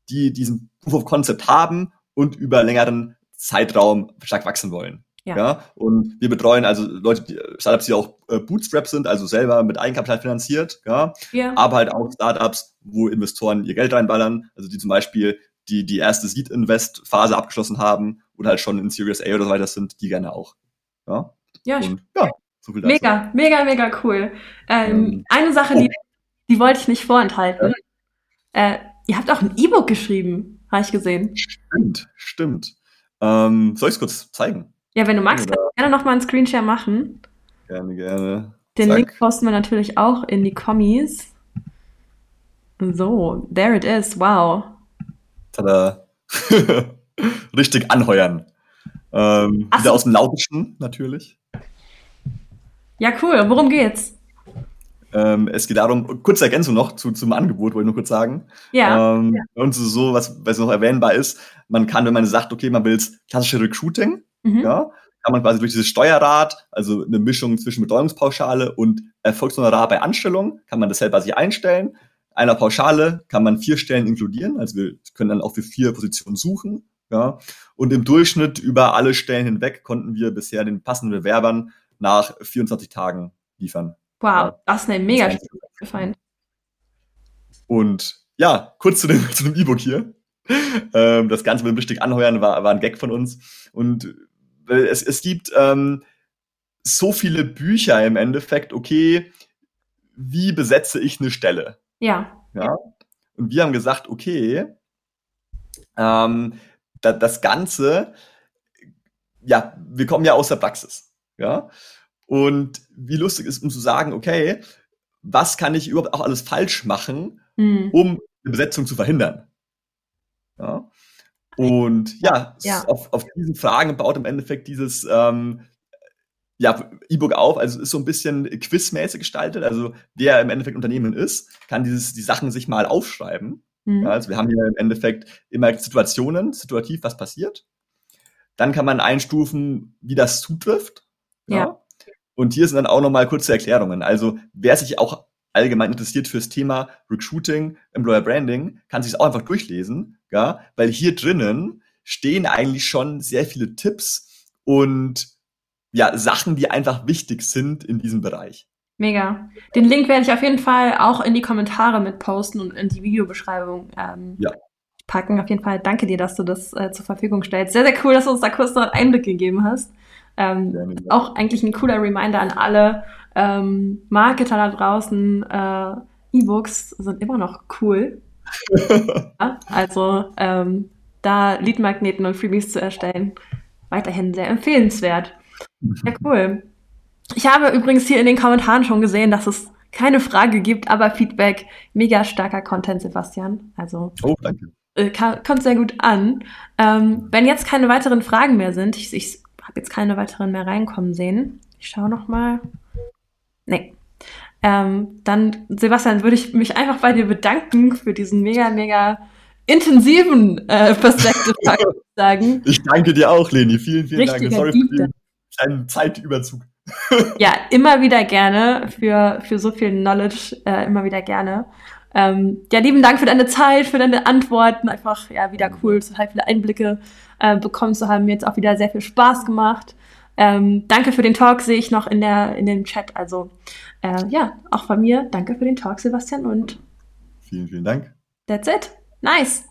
die diesen Proof of Concept haben und über längeren Zeitraum stark wachsen wollen. Ja. und wir betreuen also Leute, die Startups, die auch äh, Bootstrap sind, also selber mit Eigenkapital finanziert, ja, ja. aber halt auch Startups, wo Investoren ihr Geld reinballern, also die zum Beispiel die die erste Seed-Invest-Phase abgeschlossen haben oder halt schon in Series A oder so weiter sind, die gerne auch. Ja, ja, und ja, so viel dazu. mega, mega, mega cool. Ähm, Ähm, eine Sache, die, die wollte ich nicht vorenthalten. Äh, ihr habt auch ein E-Book geschrieben, habe ich gesehen. Stimmt, stimmt. Ähm, soll ich es kurz zeigen? Ja, wenn du magst, Ja. kannst du gerne nochmal einen Screenshare machen. Gerne, gerne. Den Zack. Link posten wir natürlich auch in die Kommis. So, there it is. Wow. Tada. Richtig anheuern. Ähm, wieder so. aus dem Lautischen, natürlich. Ja, cool. Worum geht's? Ähm, es geht darum, kurze Ergänzung noch zu, zum Angebot, wollte ich nur kurz sagen. Ja. Ähm, ist es so, was, was noch erwähnbar ist, man kann, wenn man sagt, okay, man will das klassische Recruiting, Mhm. ja, kann man quasi durch dieses Steuerrad, also eine Mischung zwischen Betreuungspauschale und Erfolgshonorar bei Anstellung, kann man das selber sich einstellen. Einer Pauschale kann man vier Stellen inkludieren, also wir können dann auch für vier Positionen suchen. Ja. Und im Durchschnitt über alle Stellen hinweg konnten wir bisher den passenden Bewerbern nach 24 Tagen liefern. Wow, das ist eine mega gefallen. Und ja, kurz zu dem, E-Book hier. Ähm, das Ganze mit dem richtig anheuern war, war ein Gag von uns. Und es, es gibt ähm, so viele Bücher im Endeffekt, okay, wie besetze ich eine Stelle? Ja. Ja. Und wir haben gesagt, okay, ähm, da, das Ganze, ja, wir kommen ja aus der Praxis. Ja. Und wie lustig ist, um zu sagen, okay, was kann ich überhaupt auch alles falsch machen, Hm. um eine Besetzung zu verhindern. Ja. Und ja, Ja. Auf, auf diesen Fragen baut im Endeffekt dieses ähm, ja, E-Book auf. Also es ist so ein bisschen quizmäßig gestaltet. Also wer im Endeffekt Unternehmen ist, kann dieses, die Sachen sich mal aufschreiben. Hm. Ja, also wir haben hier im Endeffekt immer Situationen, situativ, was passiert. Dann kann man einstufen, wie das zutrifft. Ja. Und hier sind dann auch nochmal kurze Erklärungen. Also wer sich auch allgemein interessiert fürs Thema Recruiting, Employer Branding, kann sich auch einfach durchlesen, ja, weil hier drinnen stehen eigentlich schon sehr viele Tipps und ja, Sachen, die einfach wichtig sind in diesem Bereich. Mega. Den Link werde ich auf jeden Fall auch in die Kommentare mit posten und in die Videobeschreibung ähm, Ja. packen. Auf jeden Fall danke dir, dass du das äh, zur Verfügung stellst. Sehr, sehr cool, dass du uns da kurz noch einen Einblick gegeben hast. Ähm, auch eigentlich ein cooler Reminder an alle ähm, Marketer da draußen. Äh, E-Books sind immer noch cool. Ja, also ähm, da Leadmagneten und Freebies zu erstellen, weiterhin sehr empfehlenswert. Ja, cool. Ich habe übrigens hier in den Kommentaren schon gesehen, dass es keine Frage gibt, aber Feedback, mega starker Content, Sebastian. Also Oh, danke. äh, kommt sehr gut an. Ähm, wenn jetzt keine weiteren Fragen mehr sind, ich, ich habe jetzt keine weiteren mehr reinkommen sehen. Ich schaue noch mal. Nee. Ähm, dann, Sebastian, würde ich mich einfach bei dir bedanken für diesen mega, mega intensiven äh, Perspective sagen. Ich danke dir auch, Leni. Vielen, vielen Dank. Richtiger Sorry Deep für den kleinen Zeitüberzug. Ja, immer wieder gerne für, für so viel Knowledge, äh, immer wieder gerne. Ähm, ja, lieben Dank für deine Zeit, für deine Antworten. Einfach, ja, wieder cool, total viele Einblicke äh, bekommen zu haben. Mir jetzt auch wieder sehr viel Spaß gemacht. Ähm, danke für den Talk, sehe ich noch in, der, in dem Chat. Also, äh, ja, auch von mir, danke für den Talk, Sebastian. Und Vielen, vielen Dank. that's it. Nice.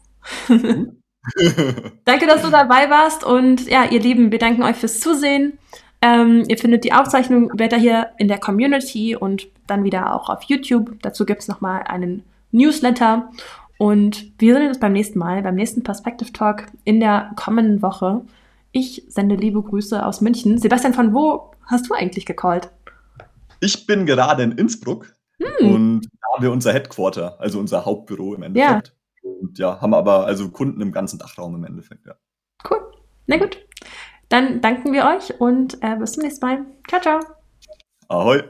Danke, dass du dabei warst. Und ja, ihr Lieben, wir danken euch fürs Zusehen. Ähm, ihr findet die Aufzeichnung weiter hier in der Community und dann wieder auch auf YouTube. Dazu gibt's noch nochmal einen Newsletter. Und wir sehen uns beim nächsten Mal, beim nächsten Perspective Talk in der kommenden Woche. Ich sende liebe Grüße aus München. Sebastian, von wo hast du eigentlich gecallt? Ich bin gerade in Innsbruck Hm. und haben wir unser Headquarter, also unser Hauptbüro im Endeffekt. Ja. Und ja, haben aber also Kunden im ganzen Dachraum im Endeffekt, ja. Cool. Na gut. Dann danken wir euch und äh, bis zum nächsten Mal. Ciao, ciao. Ahoi.